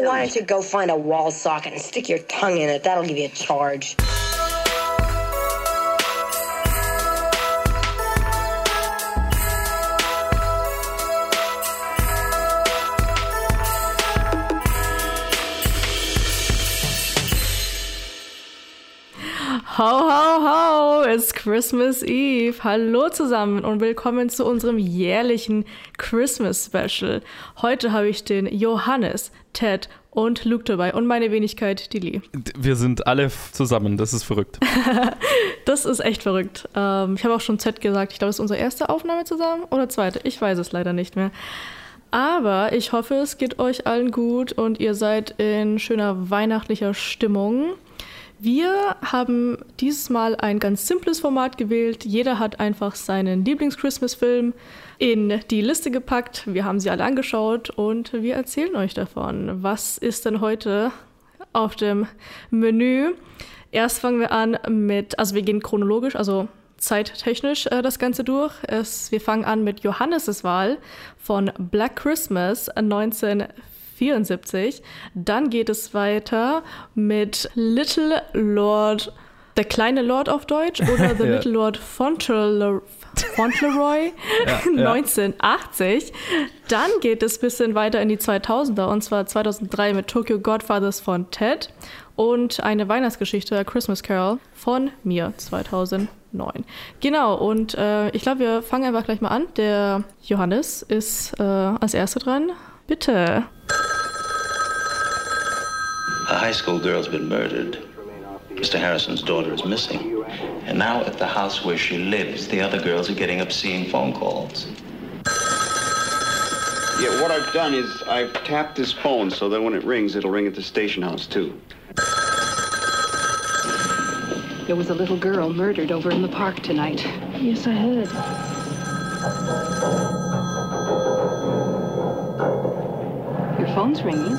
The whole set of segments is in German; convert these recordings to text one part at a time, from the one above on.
Well, why don't you go find a wall socket and stick your tongue in it? That'll give you a charge. Ho, ho, ho, it's Christmas Eve. Hallo zusammen und willkommen zu unserem jährlichen Christmas Special. Heute habe ich den Johannes, Ted und Luke dabei und meine Wenigkeit, die Wir sind alle zusammen, das ist verrückt. das ist echt verrückt. Ähm, ich habe auch schon Ted gesagt, ich glaube, es ist unsere erste Aufnahme zusammen oder zweite. Ich weiß es leider nicht mehr. Aber ich hoffe, es geht euch allen gut und ihr seid in schöner weihnachtlicher Stimmung. Wir haben dieses Mal ein ganz simples Format gewählt. Jeder hat einfach seinen Lieblings-Christmas-Film in die Liste gepackt. Wir haben sie alle angeschaut und wir erzählen euch davon. Was ist denn heute auf dem Menü? Erst fangen wir an mit, also wir gehen chronologisch, also zeittechnisch äh, das Ganze durch. Es, wir fangen an mit Johannes' Wahl von Black Christmas 19 74. Dann geht es weiter mit Little Lord, der kleine Lord auf Deutsch oder The ja. Little Lord Fauntleroy. Fauntleroy ja, 1980. Dann geht es ein bisschen weiter in die 2000er und zwar 2003 mit Tokyo Godfathers von Ted und eine Weihnachtsgeschichte, A Christmas Carol von mir 2009. Genau, und äh, ich glaube, wir fangen einfach gleich mal an. Der Johannes ist äh, als Erster dran. Bitte. A high school girl's been murdered. Mr. Harrison's daughter is missing. And now at the house where she lives, the other girls are getting obscene phone calls. Yeah, what I've done is I've tapped this phone so that when it rings, it'll ring at the station house, too. There was a little girl murdered over in the park tonight. Yes, I heard. Phone's ringing.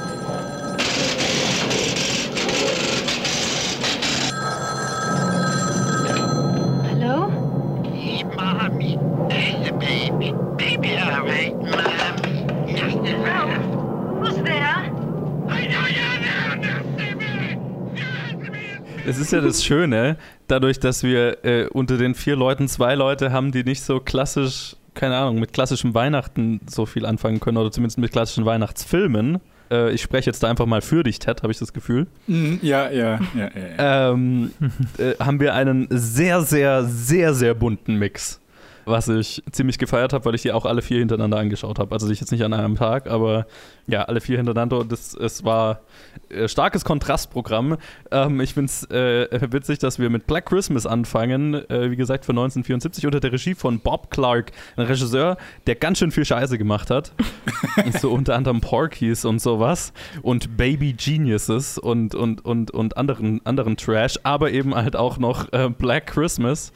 Es ist ja das Schöne, dadurch, dass wir äh, unter den vier Leuten zwei Leute haben, die nicht so klassisch, keine Ahnung, mit klassischem Weihnachten so viel anfangen können oder zumindest mit klassischen Weihnachtsfilmen. Äh, ich spreche jetzt da einfach mal für dich, Ted, habe ich das Gefühl. Mhm, ja, ja, ja. ja, ja. Ähm, äh, haben wir einen sehr, sehr, sehr, sehr bunten Mix was ich ziemlich gefeiert habe, weil ich die auch alle vier hintereinander angeschaut habe. Also ich jetzt nicht an einem Tag, aber ja, alle vier hintereinander. Das, es war ein äh, starkes Kontrastprogramm. Ähm, ich finde es äh, witzig, dass wir mit Black Christmas anfangen, äh, wie gesagt, von 1974 unter der Regie von Bob Clark, ein Regisseur, der ganz schön viel Scheiße gemacht hat. so unter anderem Porkies und sowas und Baby Geniuses und, und, und, und anderen, anderen Trash, aber eben halt auch noch äh, Black Christmas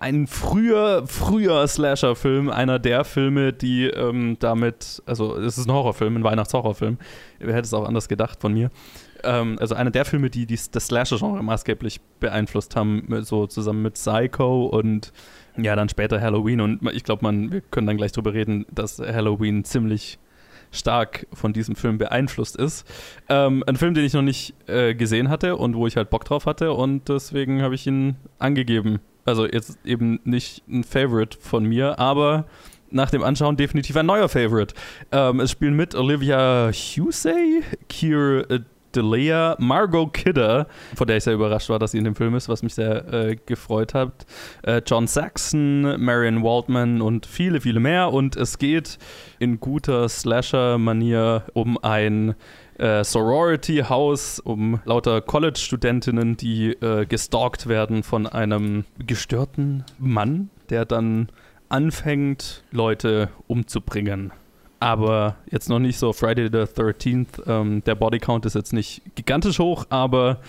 ein früher, früher Slasher-Film, einer der Filme, die ähm, damit, also es ist ein Horrorfilm, ein Weihnachtshorrorfilm. Wer hätte es auch anders gedacht von mir. Ähm, also einer der Filme, die, die das Slasher-Genre maßgeblich beeinflusst haben, so zusammen mit Psycho und ja, dann später Halloween. Und ich glaube, man, wir können dann gleich drüber reden, dass Halloween ziemlich stark von diesem Film beeinflusst ist. Ähm, ein Film, den ich noch nicht äh, gesehen hatte und wo ich halt Bock drauf hatte und deswegen habe ich ihn angegeben also jetzt eben nicht ein Favorite von mir, aber nach dem Anschauen definitiv ein neuer Favorite. Ähm, es spielen mit Olivia Husey, Keir Delea, Margot Kidder, von der ich sehr überrascht war, dass sie in dem Film ist, was mich sehr äh, gefreut hat, äh, John Saxon, Marion Waldman und viele, viele mehr. Und es geht in guter Slasher-Manier um ein äh, Sorority-Haus um lauter College-Studentinnen, die äh, gestalkt werden von einem gestörten Mann, der dann anfängt, Leute umzubringen. Aber jetzt noch nicht so Friday the 13th. Ähm, der Bodycount ist jetzt nicht gigantisch hoch, aber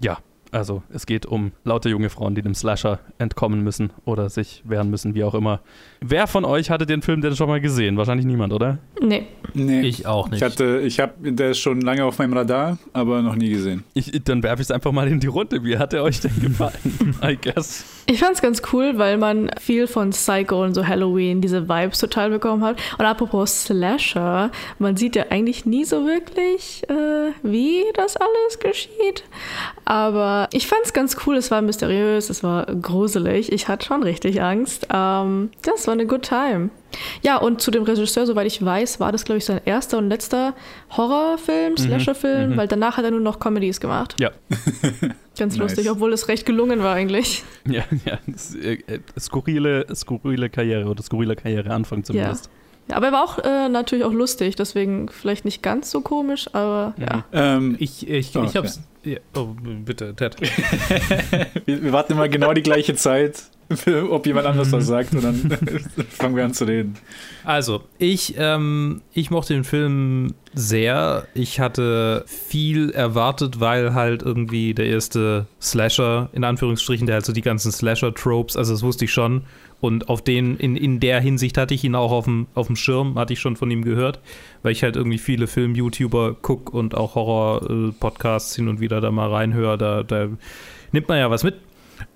ja, also es geht um lauter junge Frauen, die dem Slasher entkommen müssen oder sich wehren müssen, wie auch immer. Wer von euch hatte den Film denn schon mal gesehen? Wahrscheinlich niemand, oder? Nee. Nee. Ich auch nicht. Ich hatte, ich habe, der ist schon lange auf meinem Radar, aber noch nie gesehen. Ich, dann werfe ich es einfach mal in die Runde. Wie hat er euch denn gefallen? I guess. Ich fand es ganz cool, weil man viel von Psycho und so Halloween, diese Vibes total bekommen hat. Und apropos Slasher, man sieht ja eigentlich nie so wirklich, äh, wie das alles geschieht. Aber ich fand es ganz cool, es war mysteriös, es war gruselig. Ich hatte schon richtig Angst. Ähm, das war eine good time. Ja, und zu dem Regisseur, soweit ich weiß, war das, glaube ich, sein erster und letzter Horrorfilm, mhm. Slasherfilm, mhm. weil danach hat er nur noch Comedies gemacht. Ja. Ganz nice. lustig, obwohl es recht gelungen war eigentlich. Ja, ja. Äh, äh, skurrile, skurrile Karriere oder skurrile Karriereanfang zumindest. Ja. Ja, aber er war auch äh, natürlich auch lustig, deswegen vielleicht nicht ganz so komisch, aber ja. Ähm, ich ich, oh, ich hab's. Ja, oh, bitte, Ted. wir, wir warten immer genau die gleiche Zeit ob jemand anders was sagt und dann fangen wir an zu reden. Also, ich, ähm, ich mochte den Film sehr. Ich hatte viel erwartet, weil halt irgendwie der erste Slasher, in Anführungsstrichen, der halt so die ganzen Slasher-Tropes, also das wusste ich schon. Und auf den, in, in der Hinsicht hatte ich ihn auch auf dem, auf dem Schirm, hatte ich schon von ihm gehört, weil ich halt irgendwie viele Film-YouTuber gucke und auch Horror-Podcasts hin und wieder da mal reinhöre. Da, da nimmt man ja was mit.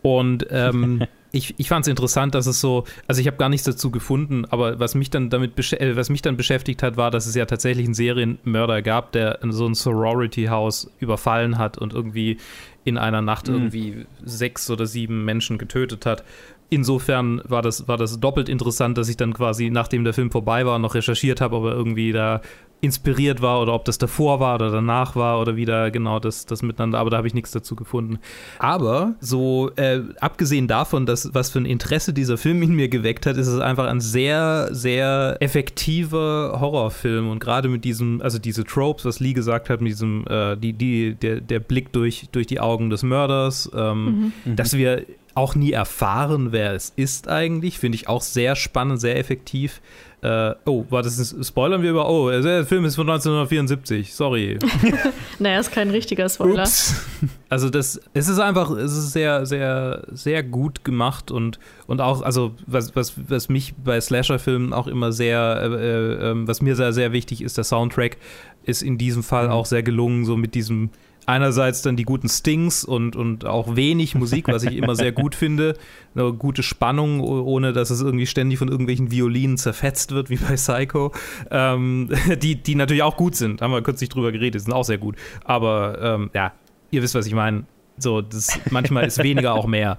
Und ähm, ich, ich fand es interessant, dass es so, also ich habe gar nichts dazu gefunden, aber was mich dann damit äh, was mich dann beschäftigt hat, war, dass es ja tatsächlich einen Serienmörder gab, der so ein Sorority-Haus überfallen hat und irgendwie in einer Nacht mhm. irgendwie sechs oder sieben Menschen getötet hat. Insofern war das, war das doppelt interessant, dass ich dann quasi, nachdem der Film vorbei war, noch recherchiert habe, ob er irgendwie da inspiriert war oder ob das davor war oder danach war oder wieder genau das, das miteinander, aber da habe ich nichts dazu gefunden. Aber so, äh, abgesehen davon, dass was für ein Interesse dieser Film in mir geweckt hat, ist es einfach ein sehr, sehr effektiver Horrorfilm und gerade mit diesem, also diese Tropes, was Lee gesagt hat, mit diesem, äh, die, die, der, der Blick durch, durch die Augen des Mörders, ähm, mhm. dass wir auch nie erfahren, wer es ist eigentlich, finde ich auch sehr spannend, sehr effektiv. Äh, oh, war das ein, spoilern wir über? Oh, der Film ist von 1974. Sorry. naja, ist kein richtiger Spoiler. Ups. Also das, es ist einfach, es ist sehr, sehr, sehr gut gemacht und und auch, also was was was mich bei Slasher-Filmen auch immer sehr, äh, äh, ähm, was mir sehr sehr wichtig ist, der Soundtrack ist in diesem Fall mhm. auch sehr gelungen, so mit diesem einerseits dann die guten Stings und, und auch wenig Musik, was ich immer sehr gut finde. Eine gute Spannung, ohne dass es irgendwie ständig von irgendwelchen Violinen zerfetzt wird, wie bei Psycho. Ähm, die, die natürlich auch gut sind. Haben wir kürzlich drüber geredet, sind auch sehr gut. Aber ähm, ja, ihr wisst, was ich meine. So, das, manchmal ist weniger auch mehr.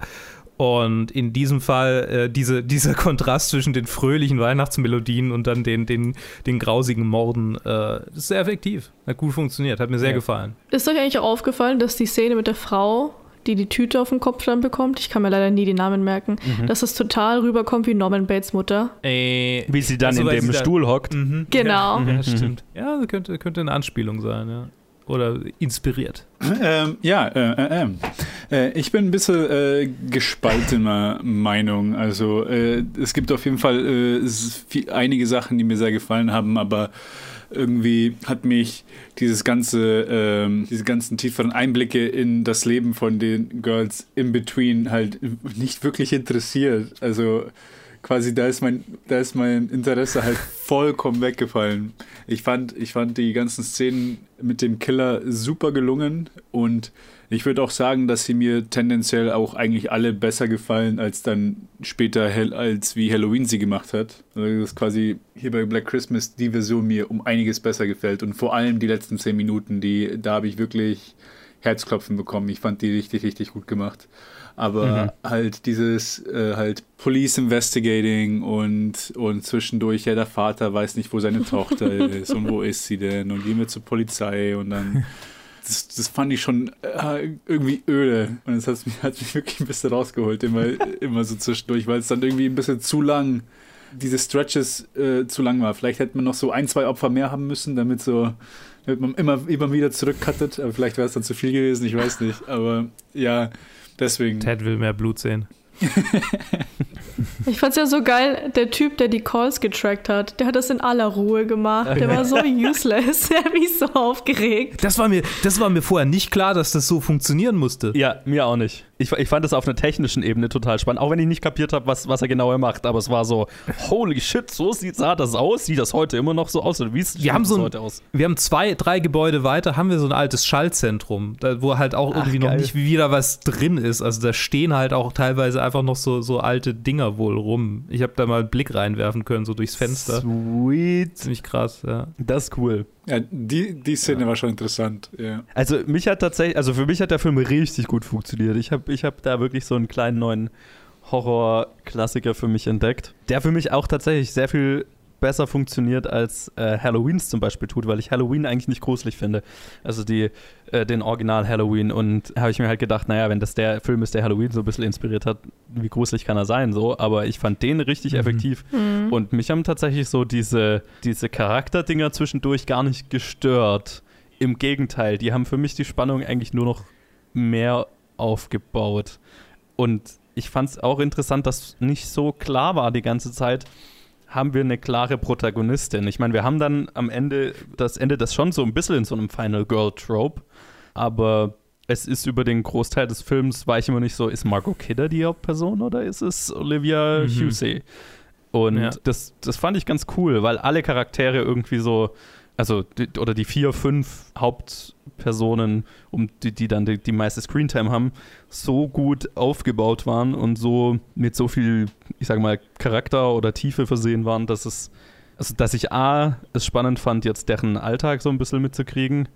Und in diesem Fall äh, diese, dieser Kontrast zwischen den fröhlichen Weihnachtsmelodien und dann den, den, den grausigen Morden äh, ist sehr effektiv. Hat gut funktioniert, hat mir sehr ja. gefallen. Ist euch eigentlich auch aufgefallen, dass die Szene mit der Frau, die die Tüte auf den Kopf dann bekommt, ich kann mir leider nie die Namen merken, mhm. dass es total rüberkommt wie Norman Bates Mutter? Äh, wie sie dann also, in dem Stuhl hockt. Mhm. Genau. Ja, ja, stimmt. Ja, könnte, könnte eine Anspielung sein, ja oder inspiriert? Ähm, ja, äh, äh, ähm. äh, ich bin ein bisschen äh, gespaltener Meinung. Also äh, es gibt auf jeden Fall äh, viel, einige Sachen, die mir sehr gefallen haben, aber irgendwie hat mich dieses ganze, ähm, diese ganzen tieferen Einblicke in das Leben von den Girls in Between halt nicht wirklich interessiert. Also quasi da ist mein, da ist mein Interesse halt vollkommen weggefallen. Ich fand, ich fand die ganzen Szenen mit dem Killer super gelungen und ich würde auch sagen, dass sie mir tendenziell auch eigentlich alle besser gefallen als dann später, als wie Halloween sie gemacht hat. Also das ist quasi hier bei Black Christmas die Version mir um einiges besser gefällt und vor allem die letzten zehn Minuten, die, da habe ich wirklich Herzklopfen bekommen. Ich fand die richtig, richtig gut gemacht aber mhm. halt dieses äh, halt Police Investigating und, und zwischendurch, ja, der Vater weiß nicht, wo seine Tochter ist und wo ist sie denn und gehen wir zur Polizei und dann das, das fand ich schon äh, irgendwie öde und das hat mich, hat mich wirklich ein bisschen rausgeholt, immer, immer so zwischendurch, weil es dann irgendwie ein bisschen zu lang diese Stretches äh, zu lang war. Vielleicht hätte man noch so ein, zwei Opfer mehr haben müssen, damit so damit man immer, immer wieder zurückcuttet, aber vielleicht wäre es dann zu viel gewesen, ich weiß nicht. Aber ja, Deswegen. Ted will mehr Blut sehen. ich fand's ja so geil, der Typ, der die Calls getrackt hat, der hat das in aller Ruhe gemacht. Der war so useless. Der hat mich so aufgeregt. Das war mir, das war mir vorher nicht klar, dass das so funktionieren musste. Ja, mir auch nicht. Ich, ich fand es auf einer technischen Ebene total spannend, auch wenn ich nicht kapiert habe, was, was er genau macht, aber es war so, holy shit, so sieht, sah das aus, sieht das heute immer noch so aus oder wie sieht Wir haben so ein, heute aus? wir haben zwei, drei Gebäude weiter, haben wir so ein altes Schaltzentrum, da, wo halt auch irgendwie noch geil. nicht wieder was drin ist. Also da stehen halt auch teilweise einfach noch so, so alte Dinger wohl rum. Ich habe da mal einen Blick reinwerfen können, so durchs Fenster. Sweet. Ziemlich krass, ja. Das ist cool. Ja, die, die Szene war schon interessant. Ja. Also mich hat tatsächlich, also für mich hat der Film richtig gut funktioniert. Ich habe ich hab da wirklich so einen kleinen neuen Horror-Klassiker für mich entdeckt, der für mich auch tatsächlich sehr viel besser funktioniert als äh, Halloweens zum Beispiel tut, weil ich Halloween eigentlich nicht gruselig finde. Also die, äh, den Original Halloween und habe ich mir halt gedacht, naja, wenn das der Film ist, der Halloween so ein bisschen inspiriert hat, wie gruselig kann er sein, so, aber ich fand den richtig effektiv und mich haben tatsächlich so diese, diese Charakterdinger zwischendurch gar nicht gestört. Im Gegenteil, die haben für mich die Spannung eigentlich nur noch mehr aufgebaut. Und ich fand es auch interessant, dass nicht so klar war die ganze Zeit, haben wir eine klare Protagonistin. Ich meine, wir haben dann am Ende, das endet das schon so ein bisschen in so einem Final Girl Trope, aber es ist über den Großteil des Films, war ich immer nicht so, ist Margot Kidder die Hauptperson oder ist es Olivia Mhm. Husey? Und Ja. das, das fand ich ganz cool, weil alle Charaktere irgendwie so, also die, oder die vier, fünf Hauptpersonen, um die, die dann die, die meiste Screentime haben, so gut aufgebaut waren und so mit so viel, ich sag mal, Charakter oder Tiefe versehen waren, dass es, also dass ich A, es spannend fand, jetzt deren Alltag so ein bisschen mitzukriegen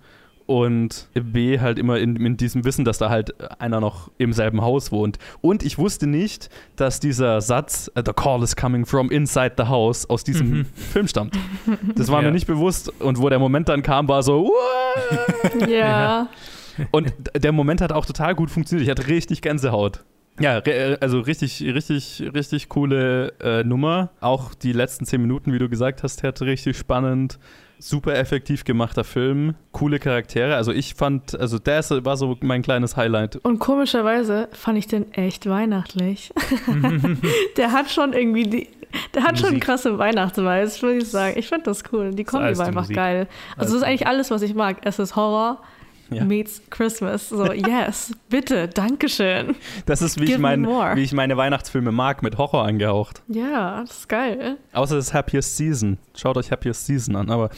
und B, halt immer in, in diesem Wissen, dass da halt einer noch im selben Haus wohnt. Und ich wusste nicht, dass dieser Satz, äh, The call is coming from inside the house, aus diesem Film stammt. Das war Ja. mir nicht bewusst. Und wo der Moment dann kam, war so, What? Ja. Und der Moment hat auch total gut funktioniert. Ich hatte richtig Gänsehaut. Ja, re- also richtig, richtig, richtig coole äh, Nummer. Auch die letzten zehn Minuten, wie du gesagt hast, Ted, richtig spannend. Super effektiv gemachter Film. Coole Charaktere. Also ich fand, also der war so mein kleines Highlight. Und komischerweise fand ich den echt weihnachtlich. der hat schon irgendwie die. Der hat schon Musik. krasse Weihnachtsvibes, würde ich sagen. Ich fand das cool. Die Kombi war einfach Musik. geil. Also, das ist eigentlich alles, was ich mag. Es ist Horror Ja. meets Christmas. So, yes, bitte, Dankeschön. Das ist, wie ich, Give mein, wie ich meine Weihnachtsfilme mag, mit Horror angehaucht. Ja, das ist geil. Außer das Happiest Season. Schaut euch Happiest Season an, aber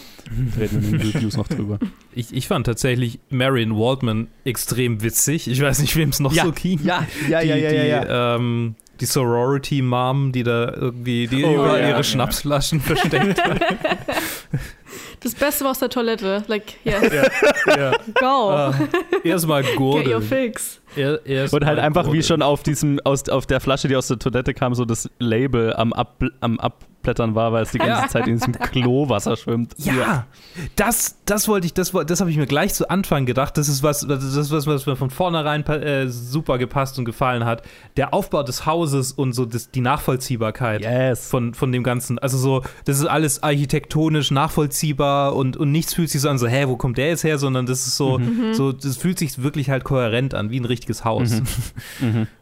reden wir in den Reviews noch drüber. Ich, ich fand tatsächlich Marion Waldman extrem witzig. Ich weiß nicht, wem es noch so ging. ja, ja, die, ja, ja, ja, die, ja. Ähm, die Sorority-Mom, die da irgendwie die Oh, überall ja, ihre ja. Schnapsflaschen versteckt hat. Das Beste war aus der Toilette. Like, yes, ja. go. Ah, Erstmal Get your Gurgeln. fix. Er, erst Und halt einfach wie Gurgeln. schon auf diesem, aus, auf der Flasche, die aus der Toilette kam, so das Label am, Ab, am Abblättern war, weil es die ganze Ja. Zeit in diesem Klowasser schwimmt. Ja, das, das wollte ich, das, das habe ich mir gleich zu Anfang gedacht. Das ist was, das ist was, was mir von vornherein äh, super gepasst und gefallen hat. Der Aufbau des Hauses und so das, die Nachvollziehbarkeit Yes. von, von dem Ganzen. Also so, das ist alles architektonisch nachvollziehbar und, und nichts fühlt sich so an, so, hä, wo kommt der jetzt her? Sondern das ist so, so, das fühlt sich wirklich halt kohärent an, wie ein richtiges Haus.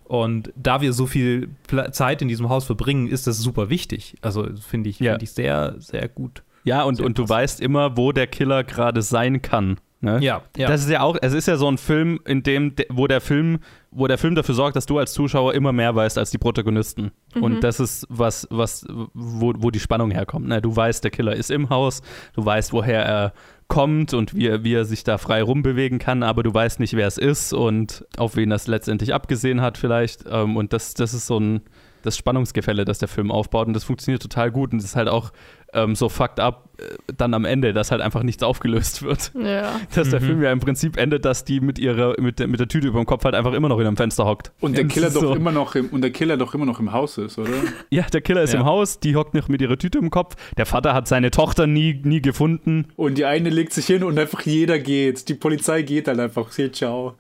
Und da wir so viel Zeit in diesem Haus verbringen, ist das super wichtig. Also finde ich, Ja. finde ich sehr, sehr gut. Ja, und, Sehr und du weißt immer, wo der Killer gerade sein kann. Ne? Ja, ja. Das ist ja auch, es ist ja so ein Film, in dem, de- wo der Film, wo der Film dafür sorgt, dass du als Zuschauer immer mehr weißt als die Protagonisten. Und das ist was, was, wo, wo die Spannung herkommt. Ne? Du weißt, der Killer ist im Haus, du weißt, woher er kommt und wie er, wie er sich da frei rumbewegen kann, aber du weißt nicht, wer es ist und auf wen das letztendlich abgesehen hat vielleicht. Ähm, und das, das ist so ein das Spannungsgefälle, das der Film aufbaut und das funktioniert total gut und es ist halt auch ähm, so fucked up äh, dann am Ende, dass halt einfach nichts aufgelöst wird. Ja. Dass der Film ja im Prinzip endet, dass die mit ihrer, mit der, mit der Tüte über dem Kopf halt einfach immer noch in einem Fenster hockt. Und der Das Killer doch so. immer noch im, und der Killer doch immer noch im Haus ist, oder? Ja, der Killer ist Ja. im Haus, die hockt noch mit ihrer Tüte im Kopf. Der Vater hat seine Tochter nie, nie gefunden. Und die eine legt sich hin und einfach jeder geht. Die Polizei geht dann einfach. Hey, ciao.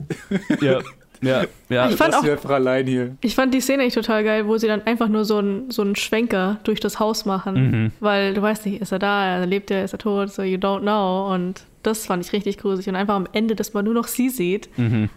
Ja, ja, ja. Ich fand auch- allein hier. Ich fand die Szene echt total geil, wo sie dann einfach nur so einen so einen Schwenker durch das Haus machen. Mhm. Weil du weißt nicht, ist er da, lebt er, ist er tot, so you don't know. Und Das fand ich richtig gruselig. Und einfach am Ende, dass man nur noch sie sieht,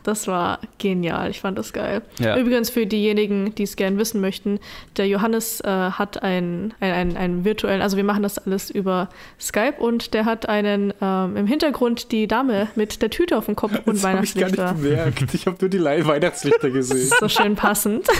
das war genial. Ich fand das geil. Ja. Übrigens für diejenigen, die es gerne wissen möchten, der Johannes äh, hat einen, einen, einen, virtuellen, also wir machen das alles über Skype und der hat einen ähm, im Hintergrund die Dame mit der Tüte auf dem Kopf und Das habe ich gar nicht Weihnachtslichter. gemerkt. Ich habe nur die Weihnachtslichter gesehen. So schön passend.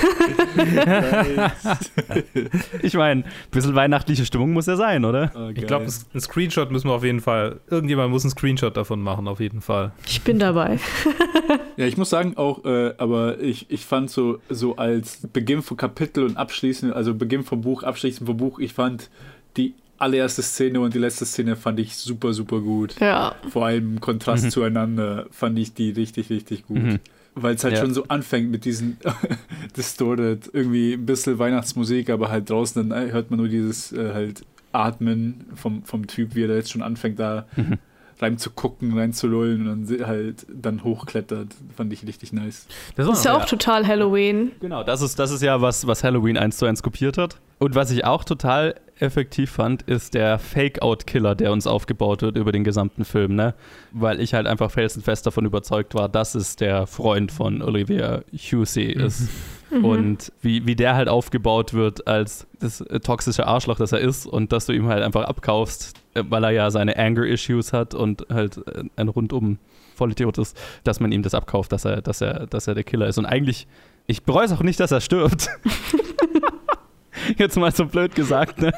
Ich meine, ein bisschen weihnachtliche Stimmung muss ja sein, oder? Oh, Ich glaube, ein Screenshot müssen wir auf jeden Fall. Irgendjemand muss einen Screenshot davon machen, auf jeden Fall. Ich bin dabei. Ja, ich muss sagen auch, äh, aber ich, ich fand so, so als Beginn von Kapitel und Abschließen, also Beginn vom Buch, Abschließen vom Buch, ich fand die allererste Szene und die letzte Szene fand ich super, super gut. Ja. Vor allem im Kontrast zueinander fand ich die richtig, richtig gut. Mhm. Weil es halt Ja. schon so anfängt mit diesen distorted, irgendwie ein bisschen Weihnachtsmusik, aber halt draußen dann hört man nur dieses äh, halt Atmen vom, vom Typ, wie er da jetzt schon anfängt, da rein zu gucken, rein zu lullen und dann halt dann hochklettert. Fand ich richtig nice. Das Das ist ja Ja. auch total Halloween. Genau, das ist, das ist ja was, was Halloween 1 zu 1 kopiert hat. Und was ich auch total effektiv fand, ist der Fake-Out-Killer, der uns aufgebaut wird über den gesamten Film, ne? Weil ich halt einfach felsenfest davon überzeugt war, dass es der Freund von Olivia Husey ist. Und wie, wie der halt aufgebaut wird als das toxische Arschloch, das er ist und dass du ihm halt einfach abkaufst, weil er ja seine Anger-Issues hat und halt äh, ein rundum Vollidiot ist, dass man ihm das abkauft, dass er, dass er, dass er der Killer ist. Und eigentlich, ich bereue es auch nicht, dass er stirbt. Jetzt mal so blöd gesagt, ne?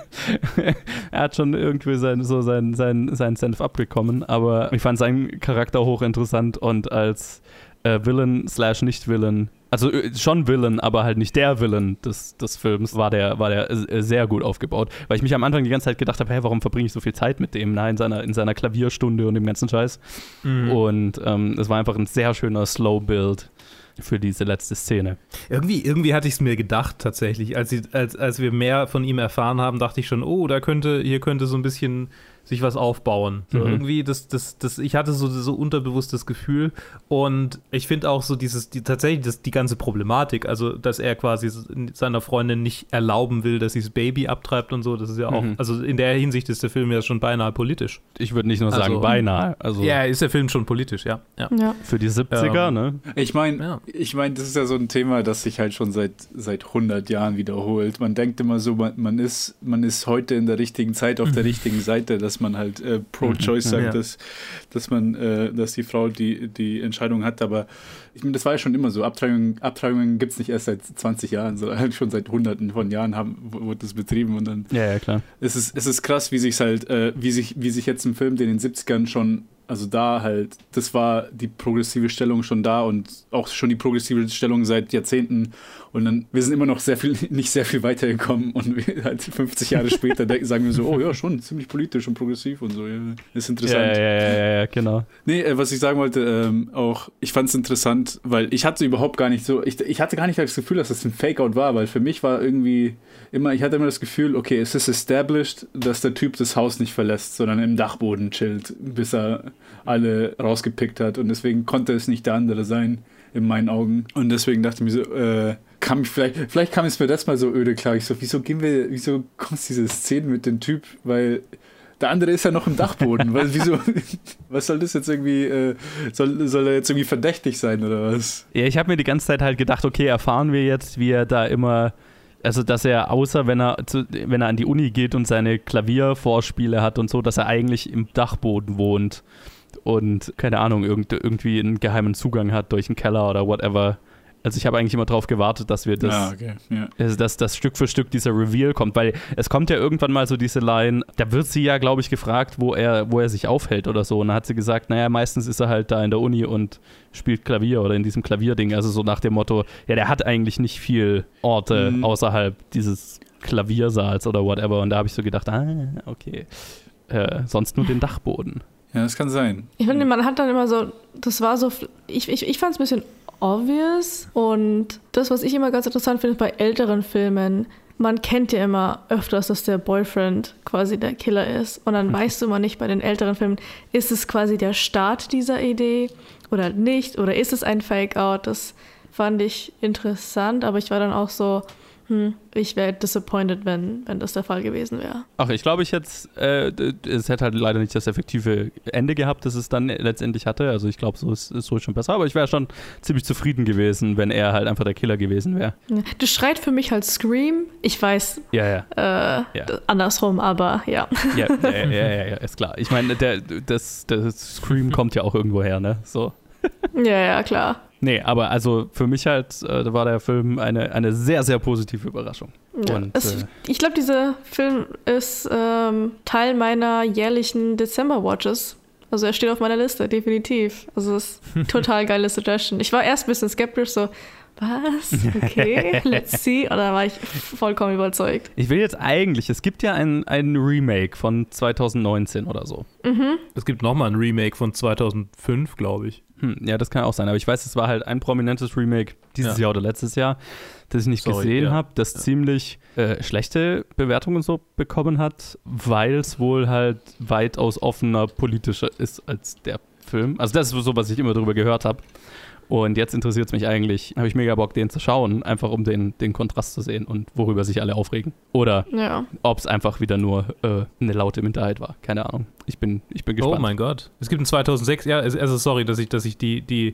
er hat schon irgendwie sein, so sein, sein, sein Senf abbekommen, aber ich fand seinen Charakter hochinteressant und als äh, Villain slash Nicht-Villain, also äh, schon Villain, aber halt nicht der Villain des, des Films, war der, war der äh, sehr gut aufgebaut. Weil ich mich am Anfang die ganze Zeit gedacht habe, hey, warum verbringe ich so viel Zeit mit dem? Na, in seiner, in seiner Klavierstunde und dem ganzen Scheiß. Und ähm, es war einfach ein sehr schöner Slow-Build für diese letzte Szene. Irgendwie, irgendwie hatte ich es mir gedacht, tatsächlich. Als, sie, als, als wir mehr von ihm erfahren haben, dachte ich schon, oh, da könnte, hier könnte so ein bisschen sich was aufbauen. So Mhm. irgendwie, das, das, das, ich hatte so, so unterbewusstes Gefühl. Und ich finde auch so dieses, die, tatsächlich das, die ganze Problematik, also dass er quasi seiner Freundin nicht erlauben will, dass sie das Baby abtreibt und so, das ist ja auch, Mhm. also in der Hinsicht ist der Film ja schon beinahe politisch. Ich würde nicht nur sagen Also- beinahe, also Ja, ist der Film schon politisch, ja. ja. Ja. für die 70er, Ähm, ne? Ich meine, Ja. ich meine, das ist ja so ein Thema, das sich halt schon seit, seit 100 Jahren wiederholt. Man denkt immer so, man, man, ist, man ist heute in der richtigen Zeit auf der richtigen Seite, dass man halt äh, pro-choice sagt, Ja. dass, dass man, äh, dass die Frau die, die Entscheidung hat. Aber ich meine, das war ja schon immer so. Abtreibungen, Abtreibungen gibt es nicht erst seit 20 Jahren, sondern halt schon seit Hunderten von Jahren haben, wurde das betrieben und dann Ja, ja, klar. es ist, es ist krass, wie sich halt, äh, wie sich, wie sich jetzt ein Film, der in den 70ern schon, also da halt, das war die progressive Stellung schon da und auch schon die progressive Stellung seit Jahrzehnten. Und dann, wir sind immer noch sehr viel, nicht sehr viel weitergekommen und wir halt 50 Jahre später sagen wir so, oh ja, schon ziemlich politisch und progressiv und so. Ja, ist interessant. ja, ja, ja, ja, genau. Nee, äh, was ich sagen wollte, ähm, auch, ich fand es interessant, weil ich hatte überhaupt gar nicht so, ich, ich hatte gar nicht das Gefühl, dass das ein Fake-Out war, weil für mich war irgendwie immer, ich hatte immer das Gefühl, okay, es ist established, dass der Typ das Haus nicht verlässt, sondern im Dachboden chillt, bis er alle rausgepickt hat und deswegen konnte es nicht der andere sein, in meinen Augen. Und deswegen dachte ich mir so, äh, kam ich vielleicht, vielleicht kam es mir das mal so öde klar. Ich so, wieso gehen wir, wieso kommt diese Szene mit dem Typ, weil der andere ist ja noch im Dachboden. Weil, wieso, was soll das jetzt irgendwie, äh, soll, soll er jetzt irgendwie verdächtig sein oder was? Ja, ich habe mir die ganze Zeit halt gedacht, okay, erfahren wir jetzt, wie er da immer, also dass er außer wenn er zu, wenn er an die Uni geht und seine Klaviervorspiele hat und so, dass er eigentlich im Dachboden wohnt und keine Ahnung, irgend, irgendwie einen geheimen Zugang hat durch einen Keller oder whatever. Also ich habe eigentlich immer darauf gewartet, dass wir das, Ah, okay. Ja. also dass das Stück für Stück dieser Reveal kommt, weil es kommt ja irgendwann mal so diese Line, da wird sie ja, glaube ich, gefragt, wo er, wo er sich aufhält oder so. Und dann hat sie gesagt, naja, meistens ist er halt da in der Uni und spielt Klavier oder in diesem Klavierding. Also so nach dem Motto, ja, der hat eigentlich nicht viel Orte Mhm. außerhalb dieses Klaviersaals oder whatever. Und da habe ich so gedacht, ah, okay. Äh, sonst nur den Dachboden. Ja, das kann sein. Ich finde, man hat dann immer so, das war so, ich, ich, ich fand es ein bisschen obvious und das, was ich immer ganz interessant finde, ist bei älteren Filmen, man kennt ja immer öfters, dass der Boyfriend quasi der Killer ist und dann weißt du immer nicht bei den älteren Filmen, ist es quasi der Start dieser Idee oder nicht oder ist es ein Fake-Out, das fand ich interessant, aber ich war dann auch so, Hm, ich wäre disappointed, wenn, wenn das der Fall gewesen wäre. Ach, ich glaube, ich jetzt, äh, es hätte halt leider nicht das effektive Ende gehabt, das es dann letztendlich hatte. Also ich glaube, so ist, ist so schon besser. Aber ich wäre schon ziemlich zufrieden gewesen, wenn er halt einfach der Killer gewesen wäre. Das schreit für mich halt Scream. Ich weiß, Ja, ja. äh, Ja. andersrum, aber ja. Ja, ja, ja, ja, ja, ja, ist klar. Ich meine, der, das, das Scream kommt ja auch irgendwo her, ne? So. ja, ja, klar. Nee, aber also für mich halt äh, war der Film eine, eine sehr, sehr positive Überraschung. Ja. Und, es, äh, ich glaube, dieser Film ist ähm, Teil meiner jährlichen Dezember-Watches. Also er steht auf meiner Liste, definitiv. Also es ist total geile Suggestion. Ich war erst ein bisschen skeptisch, so, was? Okay, let's see. Dann war ich vollkommen überzeugt. Ich will jetzt eigentlich, es gibt ja ein, ein Remake von 2019 oder so. Es gibt nochmal ein Remake von 2005, glaube ich. Hm, ja, das kann auch sein. Aber ich weiß, es war halt ein prominentes Remake dieses Ja. Jahr oder letztes Jahr, das ich nicht Sorry, gesehen ja. habe, das ziemlich äh, schlechte Bewertungen so bekommen hat, weil es wohl halt weitaus offener politischer ist als der Film. Also das ist so, was ich immer darüber gehört habe. Und jetzt interessiert es mich eigentlich, habe ich mega Bock, den zu schauen, einfach um den, den Kontrast zu sehen und worüber sich alle aufregen. Oder Ja. ob es einfach wieder nur äh, eine laute Minderheit war. Keine Ahnung. Ich bin, ich bin gespannt. Oh mein Gott. Es gibt ein 2006, ja, es- also sorry, dass ich, dass ich die, die,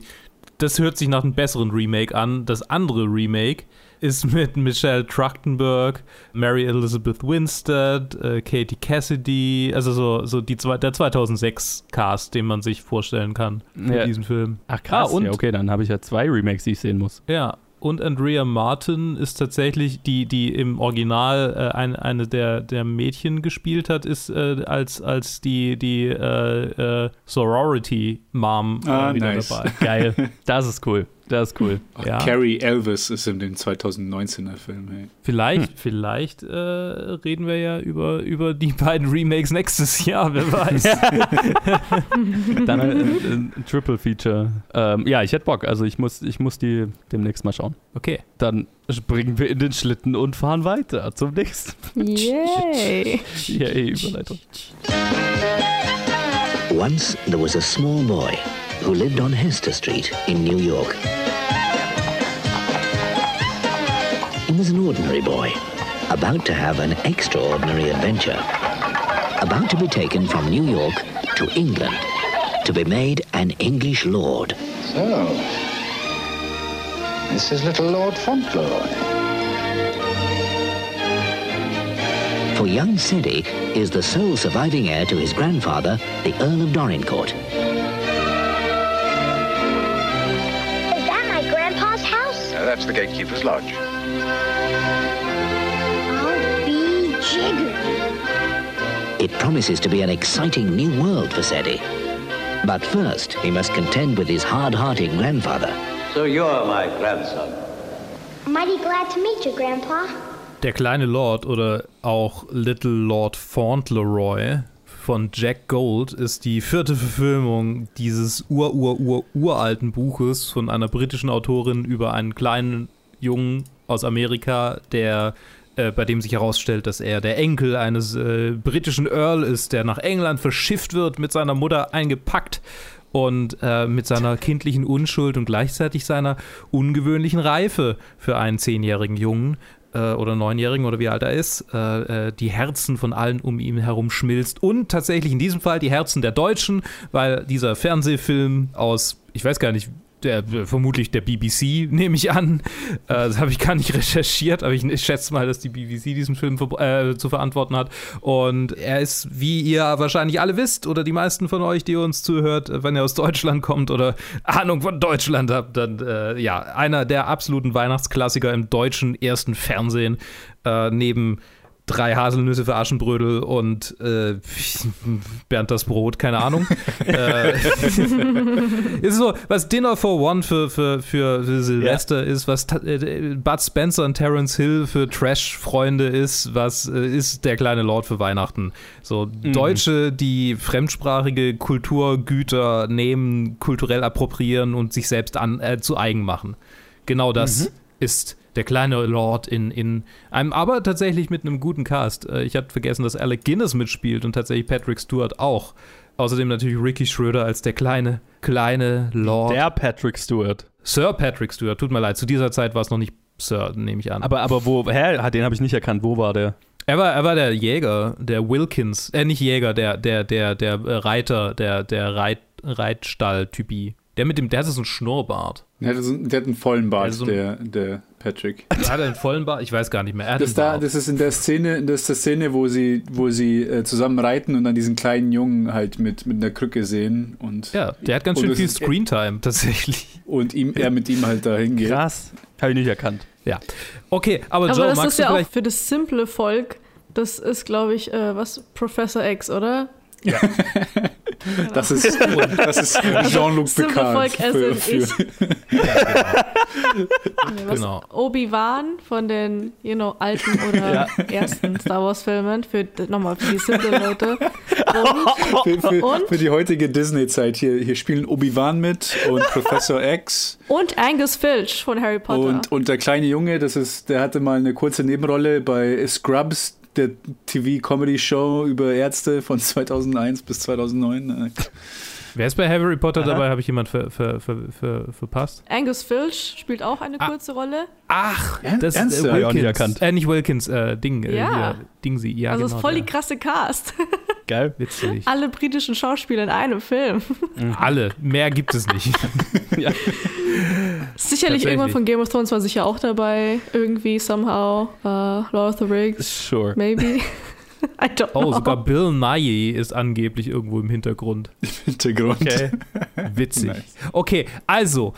das hört sich nach einem besseren Remake an. Das andere Remake ist mit Michelle Trachtenberg, Mary Elizabeth Winstead, äh, Katie Cassidy, also so, so die, zwei- der 2006-Cast, den man sich vorstellen kann für Ja. diesen Film. Ach krass, Ah, und- ja, okay, dann habe ich ja zwei Remakes, die ich sehen muss. Ja, und Andrea Martin ist tatsächlich, die, die im Original äh, ein, eine der, der Mädchen gespielt hat, ist äh, als, als die, die äh, äh, Sorority-Mom äh, Ah, wieder nice. dabei. Geil. Das ist cool. Das ist cool. Ach, Ja. Carrie Elvis ist in dem 2019er Film. Hey. Vielleicht, vielleicht äh, reden wir ja über, über die beiden Remakes nächstes Jahr, wer weiß. Dann ein, ein, ein Triple Feature. Ähm, ja, ich hätte Bock. Also ich muss, ich muss die demnächst mal schauen. Okay. Dann springen wir in den Schlitten und fahren weiter zum nächsten. Yay! Yay, Überleitung. Once there was a small boy who lived on Hester Street in New York. He was an ordinary boy, about to have an extraordinary adventure, about to be taken from New York to England, to be made an English lord. So, this is little Lord Fauntleroy. For young Seddy is the sole surviving heir to his grandfather, the Earl of Dorincourt. That's the gatekeeper's lodge. I'll be jiggered. It promises to be an exciting new world for Seddy. But first, he must contend with his hard-hearted grandfather. So you're my grandson. Mighty glad to meet you, Grandpa. Der kleine Lord oder auch Little Lord Fauntleroy von Jack Gold ist die vierte Verfilmung dieses ur-ur-ur-uralten Buches von einer britischen Autorin über einen kleinen Jungen aus Amerika, der äh, bei dem sich herausstellt, dass er der Enkel eines äh, britischen Earl ist, der nach England verschifft wird, mit seiner Mutter eingepackt und äh, mit seiner kindlichen Unschuld und gleichzeitig seiner ungewöhnlichen Reife für einen zehnjährigen Jungen äh, oder neunjährigen oder wie alt er ist, äh, äh, die Herzen von allen um ihn herum schmilzt. Und tatsächlich in diesem Fall die Herzen der Deutschen, weil dieser Fernsehfilm aus, ich weiß gar nicht, der, vermutlich der BBC, nehme ich an. Äh, das habe ich gar nicht recherchiert, aber ich, ich schätze mal, dass die BBC diesen Film äh, zu verantworten hat. Und er ist, wie ihr wahrscheinlich alle wisst, oder die meisten von euch, die uns zuhört, wenn ihr aus Deutschland kommt oder Ahnung von Deutschland habt, dann äh, ja, einer der absoluten Weihnachtsklassiker im deutschen ersten Fernsehen, äh, neben drei Haselnüsse für Aschenbrödel und äh, Bernd das Brot, keine Ahnung. äh, ist so, was Dinner for One für, für, für, für Silvester ist, was äh, Bud Spencer und Terence Hill für Trash-Freunde ist, was äh, ist der kleine Lord für Weihnachten. So Deutsche, die fremdsprachige Kulturgüter nehmen, kulturell appropriieren und sich selbst an, äh, zu eigen machen. Genau das ist der kleine Lord in, in einem, aber tatsächlich mit einem guten Cast. Äh, Ich hatte vergessen, dass Alec Guinness mitspielt und tatsächlich Patrick Stewart auch. Außerdem natürlich Ricky Schröder als der kleine, kleine Lord. Der Patrick Stewart. Sir Patrick Stewart, tut mir leid, zu dieser Zeit war es noch nicht Sir, nehme ich an. Aber, aber wo, hä? Den habe ich nicht erkannt. Wo war der? Er war, er war der Jäger, der Wilkins, äh, nicht Jäger, der, der, der, der Reiter, der, der Reit, Reitstall-Typi. Der mit dem, der hatte so einen Schnurrbart. Der hat, so, der hat einen vollen Bart, Also- der, der Patrick. Hat er einen vollen Bart? Ich weiß gar nicht mehr. Er hat Das, einen da, das ist in der Szene, das ist der Szene, wo sie, wo sie äh, zusammen reiten und dann diesen kleinen Jungen halt mit, mit einer Krücke sehen und, ja, der hat ganz schön viel Screentime tatsächlich. und ihm, er mit ihm halt dahin geht. Krass. Habe ich nicht erkannt. Ja. Okay, aber, Aber Joe, das magst ist du ja auch vielleicht. für das simple Volk. Das ist, glaube ich, äh, was? Professor X, oder? Das ist, das ist Jean-Luc Simple Picard. Für, für. Nee, was? Genau. Obi-Wan von den, you know, alten oder ersten Star Wars-Filmen. Für, nochmal, für die simple Leute. Und, für, für, Und? für die heutige Disney-Zeit. Hier, hier spielen Obi-Wan mit und Professor X. und Angus Filch von Harry Potter. Und, und der kleine Junge, das ist, der hatte mal eine kurze Nebenrolle bei Scrubs, der TV-Comedy-Show über Ärzte von 2001 bis 2009. Wer ist bei Harry Potter Aha. dabei? Habe ich jemand ver, ver, ver, ver, verpasst? Angus Filch spielt auch eine kurze Rolle. Ach, das ernst? ist äh, Hab ich auch nicht Wilkins. erkannt. Äh, nicht Wilkins, äh, Ding. Äh, Ja. hier, Dingsy. Ja, also genau, ist voll die krasse Cast. Geil. Witzig. Alle britischen Schauspieler in einem Film. Alle. Mehr gibt es nicht. ja. Sicherlich irgendwann von Game of Thrones war sicher auch dabei. Irgendwie, somehow. Uh, Lord of the Rings, Sure. maybe. I don't know. Oh, sogar Bill Nye ist angeblich irgendwo im Hintergrund. Hintergrund. Okay. Witzig. Nice. Okay, also,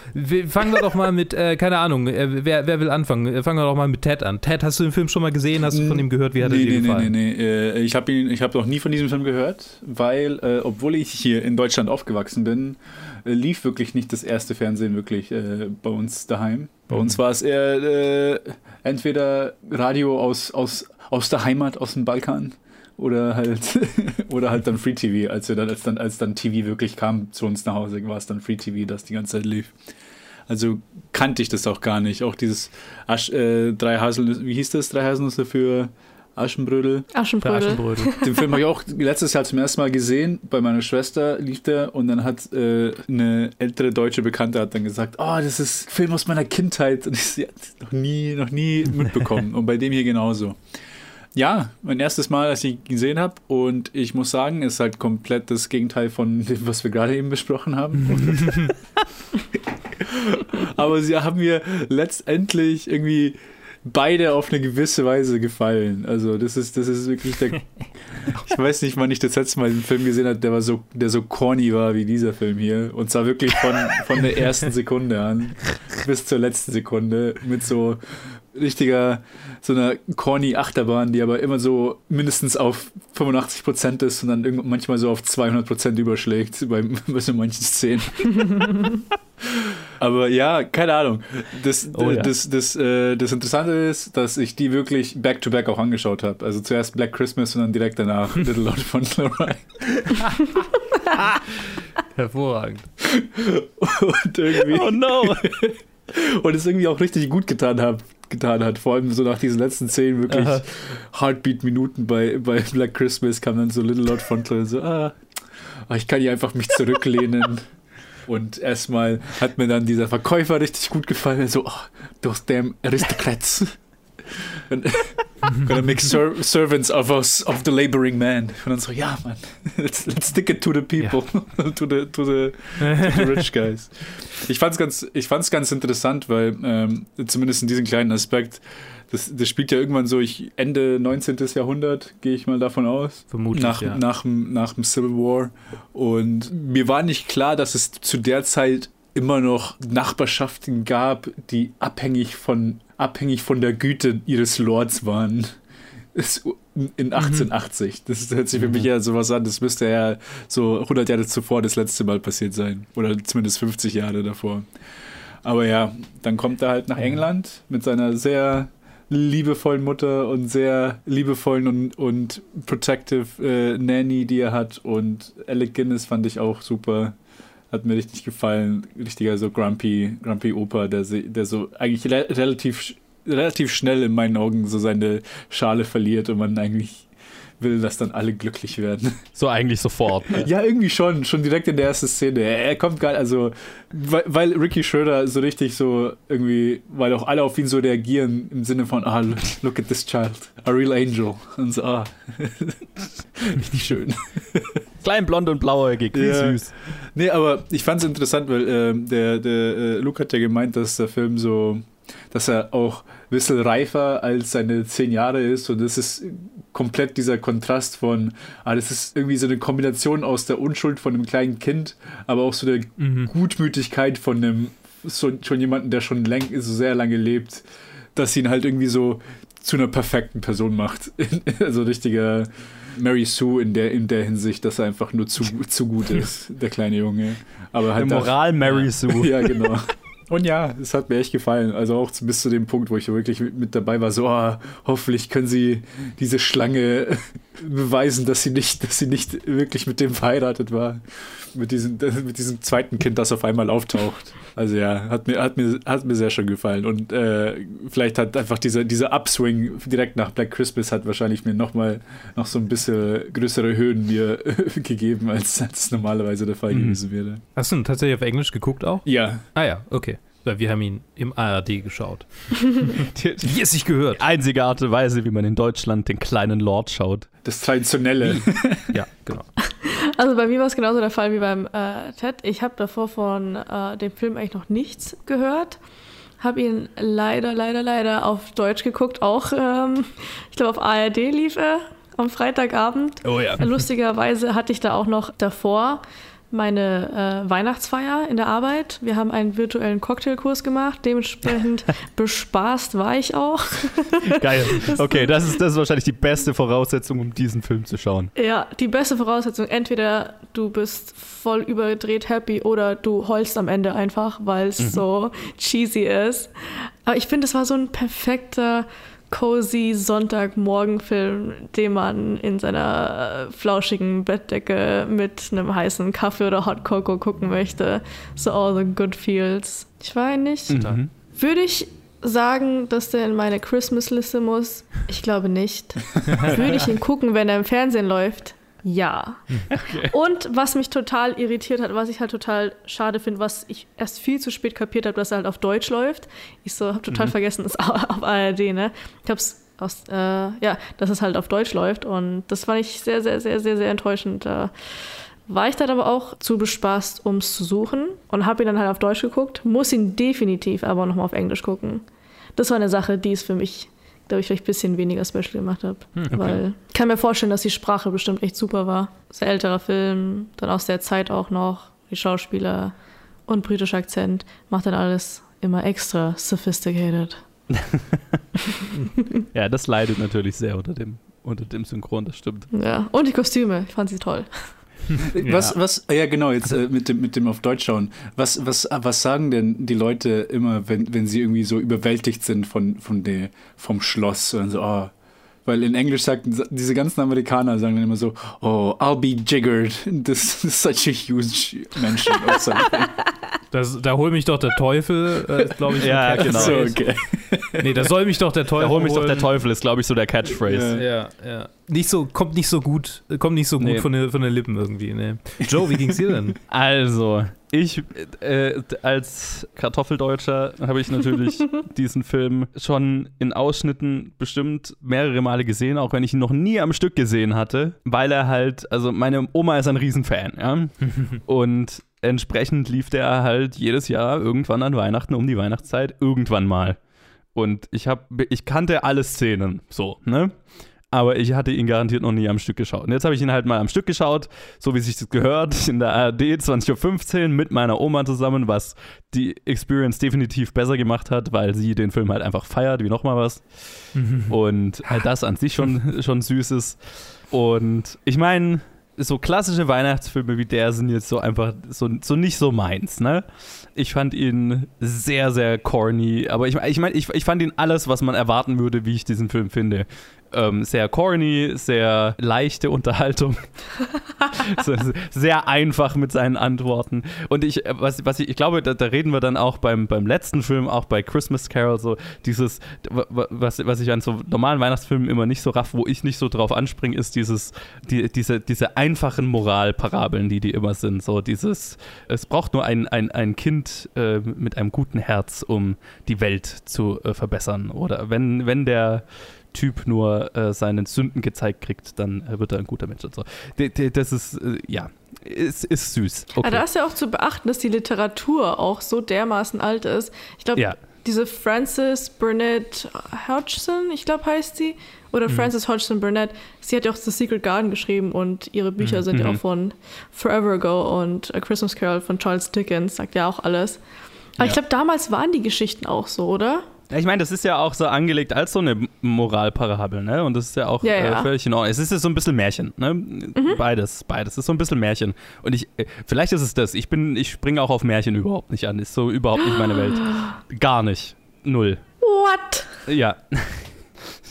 fangen wir doch mal mit, äh, keine Ahnung, äh, wer, wer will anfangen? Äh, Fangen wir doch mal mit Ted an. Ted, hast du den Film schon mal gesehen? Hast du von ihm gehört? Wie hat er nee, dir nee, gefallen? Nee, nee, nee. Äh, Ich habe hab noch nie von diesem Film gehört, weil, äh, obwohl ich hier in Deutschland aufgewachsen bin, äh, lief wirklich nicht das erste Fernsehen wirklich äh, bei uns daheim. Bei uns war es eher äh, entweder Radio aus, aus, aus der Heimat, aus dem Balkan. Oder halt, oder halt dann Free TV, als wir dann, als dann, als dann TV wirklich kam zu uns nach Hause, war es dann Free TV, das die ganze Zeit lief. Also kannte ich das auch gar nicht. Auch dieses Asch, äh, drei Haselnüsse, wie hieß das? Drei Haselnüsse für Aschenbrödel. Aschenbrödel. Aschenbrödel. Den Film habe ich auch letztes Jahr zum ersten Mal gesehen. Bei meiner Schwester lief der und dann hat äh, eine ältere deutsche Bekannte hat dann gesagt, oh, das ist ein Film aus meiner Kindheit und ich sie hat noch nie, noch nie mitbekommen. und bei dem hier genauso. Ja, mein erstes Mal, als ich ihn gesehen habe und ich muss sagen, ist halt komplett das Gegenteil von dem, was wir gerade eben besprochen haben. Aber sie haben mir letztendlich irgendwie beide auf eine gewisse Weise gefallen. Also das ist, das ist wirklich der. Ich weiß nicht, wann ich das letzte Mal einen Film gesehen habe, der war so, der so corny war wie dieser Film hier. Und zwar wirklich von, von der ersten Sekunde an bis zur letzten Sekunde mit so richtiger, so einer corny Achterbahn, die aber immer so mindestens auf 85 Prozent ist und dann irgend- manchmal so auf 200 Prozent überschlägt bei, bei so manchen Szenen. Aber ja, keine Ahnung. Das, Oh ja. das, das, äh, das Interessante ist, dass ich die wirklich back-to-back auch angeschaut habe. Also zuerst Black Christmas und dann direkt danach Little Lord von Lorraine. Hervorragend. Und irgendwie. Oh no. und es irgendwie auch richtig gut getan, hab, getan hat. Vor allem so nach diesen letzten Szenen wirklich. Heartbeat-Minuten bei, bei Black Christmas kam dann so Little Lord Fauntleroy so, ah, ah, ich kann hier einfach mich zurücklehnen. Und erstmal hat mir dann dieser Verkäufer richtig gut gefallen. So, oh, those damn aristocrats. Gonna make ser servants of us, of the laboring man. Und dann so, ja, man, let's, let's stick it to the people, to, the, to, the, to the rich guys. Ich fand's ganz, ich fand's ganz interessant, weil ähm, zumindest in diesem kleinen Aspekt, das, das spielt ja irgendwann so ich, Ende 19. Jahrhundert, gehe ich mal davon aus. Vermutlich, nach, ja. nach, nach dem Civil War. Und mir war nicht klar, dass es zu der Zeit immer noch Nachbarschaften gab, die abhängig von, abhängig von der Güte ihres Lords waren. In 1880. Das hört sich für mich ja sowas an, das müsste ja so 100 Jahre zuvor das letzte Mal passiert sein. Oder zumindest 50 Jahre davor. Aber ja, dann kommt er halt nach England mit seiner sehr liebevollen Mutter und sehr liebevollen und, und protective äh, Nanny, die er hat. Und Alec Guinness fand ich auch super. Hat mir richtig gefallen. Richtiger so grumpy, grumpy Opa, der, der so eigentlich re relativ, relativ schnell in meinen Augen so seine Schale verliert und man eigentlich will, dass dann alle glücklich werden. So eigentlich sofort. Ne? Ja, irgendwie schon, schon direkt in der ersten Szene. Er kommt gar also, weil, weil Ricky Schröder so richtig so irgendwie, weil auch alle auf ihn so reagieren im Sinne von, ah, look at this child, a real angel. Und so, ah, richtig schön. Klein, blond und blauäugig, wie Ja. süß. Nee, aber ich fand es interessant, weil ähm, der, der äh, Luke hat ja gemeint, dass der Film so, dass er auch ein bisschen reifer als seine zehn Jahre ist und das ist komplett dieser Kontrast von, ah, das ist irgendwie so eine Kombination aus der Unschuld von einem kleinen Kind, aber auch so der Gutmütigkeit von einem, so, schon jemanden, der schon lang, so sehr lange lebt, dass ihn halt irgendwie so zu einer perfekten Person macht. also richtiger Mary Sue in der, in der Hinsicht, dass er einfach nur zu, zu gut ist, der kleine Junge. Aber halt Moral Mary Sue. Ja, genau. Und ja, es hat mir echt gefallen. Also auch bis zu dem Punkt, wo ich wirklich mit, dabei war, so, ah, hoffentlich können sie diese Schlange beweisen, dass sie nicht, dass sie nicht wirklich mit dem verheiratet war. Mit diesem, mit diesem zweiten Kind, das auf einmal auftaucht. Also ja, hat mir, hat mir, hat mir sehr schön gefallen. Und äh, vielleicht hat einfach dieser, dieser Upswing direkt nach Black Christmas hat wahrscheinlich mir nochmal noch so ein bisschen größere Höhen mir gegeben, als, als normalerweise der Fall Mhm. gewesen wäre. Hast du tatsächlich auf Englisch geguckt auch? Ja. Ah ja, okay. Weil wir haben ihn im ARD geschaut. Wie es sich gehört. Einzige Art und Weise, wie man in Deutschland den kleinen Lord schaut. Das Traditionelle. Ja, genau. Also bei mir war es genauso der Fall wie beim äh, Ted. Ich habe davor von äh, dem Film eigentlich noch nichts gehört. Habe ihn leider, leider, leider auf Deutsch geguckt. Auch, ähm, ich glaube, auf ARD lief er am Freitagabend. Oh ja. Lustigerweise hatte ich da auch noch davor meine äh, Weihnachtsfeier in der Arbeit. Wir haben einen virtuellen Cocktailkurs gemacht. Dementsprechend bespaßt war ich auch. Geil. Okay, das ist, das ist wahrscheinlich die beste Voraussetzung, um diesen Film zu schauen. Ja, die beste Voraussetzung. Entweder du bist voll überdreht happy oder du heulst am Ende einfach, weil es Mhm. so cheesy ist. Aber ich finde, es war so ein perfekter, cozy Sonntagmorgenfilm, den man in seiner äh, flauschigen Bettdecke mit einem heißen Kaffee oder Hot Cocoa gucken möchte. So all the good feels. Ich weiß nicht. Mhm. Würde ich sagen, dass der in meine Christmas-Liste muss? Ich glaube nicht. Würde ich ihn gucken, wenn er im Fernsehen läuft? Ja. Und was mich total irritiert hat, was ich halt total schade finde, was ich erst viel zu spät kapiert habe, dass er halt auf Deutsch läuft. Ich so, habe total Mhm. vergessen, das auf ARD, ne? Ich hab's aus, äh, ja, dass es halt auf Deutsch läuft und das fand ich sehr, sehr, sehr, sehr, sehr enttäuschend. Da war ich dann aber auch zu bespaßt, um es zu suchen und habe ihn dann halt auf Deutsch geguckt, muss ihn definitiv aber nochmal auf Englisch gucken. Das war eine Sache, die es für mich, ich, vielleicht ein bisschen weniger special gemacht habe. Hm, okay. Weil ich kann mir vorstellen, dass die Sprache bestimmt echt super war. Sehr älterer Film, dann aus der Zeit auch noch, die Schauspieler und britischer Akzent, macht dann alles immer extra sophisticated. Ja, das leidet natürlich sehr unter dem, unter dem Synchron, das stimmt. Ja, und die Kostüme, ich fand sie toll. Was, was, ja genau, jetzt äh, mit, dem, mit dem auf Deutsch schauen. Was, was, was sagen denn die Leute immer, wenn, wenn sie irgendwie so überwältigt sind von, von der, vom Schloss und so, oh, weil in Englisch sagt diese ganzen Amerikaner sagen dann immer so, oh, I'll be jiggered. This is such a huge mansion or something. Das, da hol mich doch der Teufel, äh, glaube ich. Ja, genau. So, okay. Nee, da soll mich doch der Teufel Da hol mich doch holen. der Teufel, ist, glaube ich, so der Catchphrase. Ja, ja. Nicht so, kommt nicht so gut, kommt nicht so gut Nee. von, den, von den Lippen irgendwie. Nee. Joe, wie ging's dir denn? Also, ich äh, als Kartoffeldeutscher habe ich natürlich diesen Film schon in Ausschnitten bestimmt mehrere Male gesehen, auch wenn ich ihn noch nie am Stück gesehen hatte, weil er halt, also meine Oma ist ein Riesenfan, ja. Und entsprechend lief der halt jedes Jahr irgendwann an Weihnachten um die Weihnachtszeit irgendwann mal. Und ich habe, ich kannte alle Szenen, so, ne? Aber ich hatte ihn garantiert noch nie am Stück geschaut. Und jetzt habe ich ihn halt mal am Stück geschaut, so wie sich das gehört, in der ARD 20.15 Uhr mit meiner Oma zusammen, was die Experience definitiv besser gemacht hat, weil sie den Film halt einfach feiert, wie nochmal was. Und halt das an sich schon, schon süß ist. Und ich meine, so klassische Weihnachtsfilme wie der sind jetzt so einfach so, so nicht so meins, ne? Ich fand ihn sehr, sehr corny, aber ich, ich meine, ich, ich fand ihn alles, was man erwarten würde, wie ich diesen Film finde. Ähm, sehr corny, sehr leichte Unterhaltung. sehr einfach mit seinen Antworten. Und ich, äh, was, was ich, ich glaube, da, da, reden wir dann auch beim, beim letzten Film, auch bei Christmas Carol, so dieses, was, was ich an so normalen Weihnachtsfilmen immer nicht so raff, wo ich nicht so drauf anspringe, ist dieses, die, diese, diese einfachen Moralparabeln, die die immer sind. So dieses, es braucht nur ein, ein, ein Kind äh, mit einem guten Herz, um die Welt zu äh, verbessern. Oder wenn, wenn der Typ nur äh, seinen Sünden gezeigt kriegt, dann äh, wird er ein guter Mensch und so. das ist, äh, ja, ist, ist süß. Okay. Aber da ist ja auch zu beachten, dass die Literatur auch so dermaßen alt ist. Ich glaube, ja. diese Frances Burnett Hodgson, ich glaube, heißt sie, oder mhm. Frances Hodgson Burnett, sie hat ja auch The Secret Garden geschrieben und ihre Bücher mhm. sind ja auch mhm. von Forever Ago und A Christmas Carol von Charles Dickens, sagt ja auch alles. Aber ja. ich glaube, damals waren die Geschichten auch so, oder? Ich meine, das ist ja auch so angelegt als so eine Moralparabel, ne? Und das ist ja auch ja, ja. Äh, völlig in Ordnung. Es ist ja so ein bisschen Märchen, ne? Mhm. Beides, beides. Es ist so ein bisschen Märchen. Und ich, äh, vielleicht ist es das. Ich bin, ich springe auch auf Märchen überhaupt nicht an. Ist so überhaupt nicht meine Welt. Gar nicht. Null. What? Ja.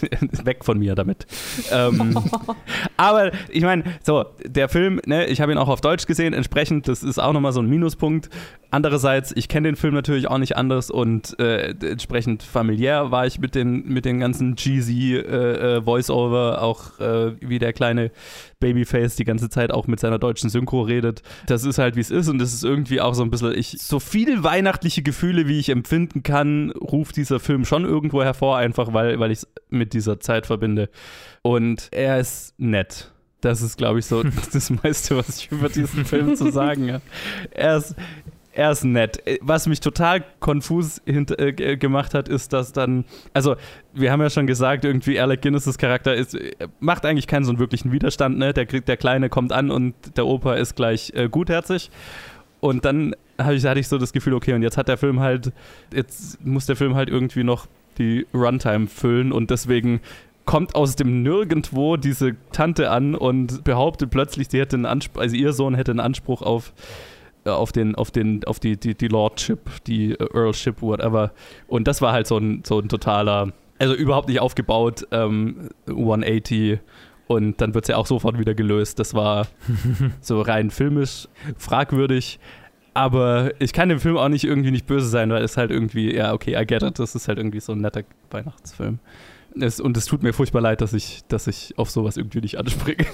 Weg von mir damit. ähm, aber ich meine, so, der Film, ne, ich habe ihn auch auf Deutsch gesehen, entsprechend, das ist auch nochmal so ein Minuspunkt. Andererseits, ich kenne den Film natürlich auch nicht anders und äh, entsprechend familiär war ich mit den, mit den ganzen cheesy äh, äh, Voice-Over, auch äh, wie der kleine Babyface die ganze Zeit auch mit seiner deutschen Synchro redet. Das ist halt, wie es ist und das ist irgendwie auch so ein bisschen, ich, so viele weihnachtliche Gefühle, wie ich empfinden kann, ruft dieser Film schon irgendwo hervor, einfach weil, weil ich es mit dieser Zeit verbinde. Und er ist nett. Das ist, glaube ich, so das meiste, was ich über diesen Film zu sagen habe. Er ist, er ist nett. Was mich total konfus äh, gemacht hat, ist, dass dann, also wir haben ja schon gesagt, irgendwie Alec Guinness' Charakter ist, macht eigentlich keinen so einen wirklichen Widerstand, ne? Der, der Kleine kommt an und der Opa ist gleich äh, gutherzig. Und dann ich, hatte ich so das Gefühl, okay, und jetzt hat der Film halt, jetzt muss der Film halt irgendwie noch die Runtime füllen und deswegen kommt aus dem Nirgendwo diese Tante an und behauptet plötzlich, sie hätte einen Anspruch, also ihr Sohn hätte einen Anspruch auf äh, auf den, auf den, auf die, die, die Lordship, die äh, Earlship, whatever. Und das war halt so ein, so ein totaler, also überhaupt nicht aufgebaut, ähm, 180 und dann wird es ja auch sofort wieder gelöst. Das war so rein filmisch fragwürdig. Aber ich kann dem Film auch nicht irgendwie nicht böse sein, weil es halt irgendwie, ja, okay, I get it. Das ist halt irgendwie so ein netter Weihnachtsfilm. Es, und es tut mir furchtbar leid, dass ich, dass ich auf sowas irgendwie nicht anspringe.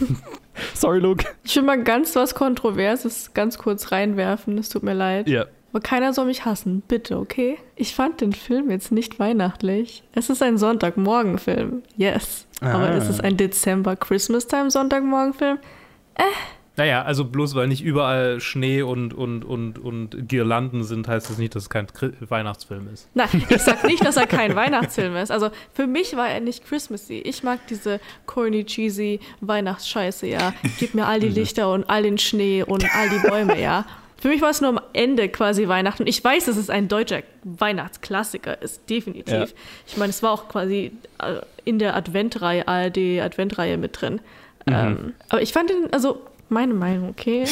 Sorry, Luke. Ich will mal ganz was Kontroverses ganz kurz reinwerfen. Es tut mir leid. Ja. Aber keiner soll mich hassen, bitte, okay? Ich fand den Film jetzt nicht weihnachtlich. Es ist ein Sonntagmorgenfilm, yes. Ah. Aber es ist ein Dezember-Christmas-Time-Sonntagmorgenfilm. Äh, naja, also bloß weil nicht überall Schnee und, und, und, und Girlanden sind, heißt das nicht, dass es kein Weihnachtsfilm ist. Nein, ich sag nicht, dass er kein Weihnachtsfilm ist. Also für mich war er nicht Christmassy. Ich mag diese corny, cheesy Weihnachtsscheiße, ja. Gib mir all die Lichter und all den Schnee und all die Bäume, ja. Für mich war es nur am Ende quasi Weihnachten. Ich weiß, dass es ein deutscher Weihnachtsklassiker ist, definitiv. Ja. Ich meine, es war auch quasi äh, in der Adventreihe, ARD-Adventreihe mit drin. Mhm. Ähm, aber ich fand den, also meine Meinung, okay?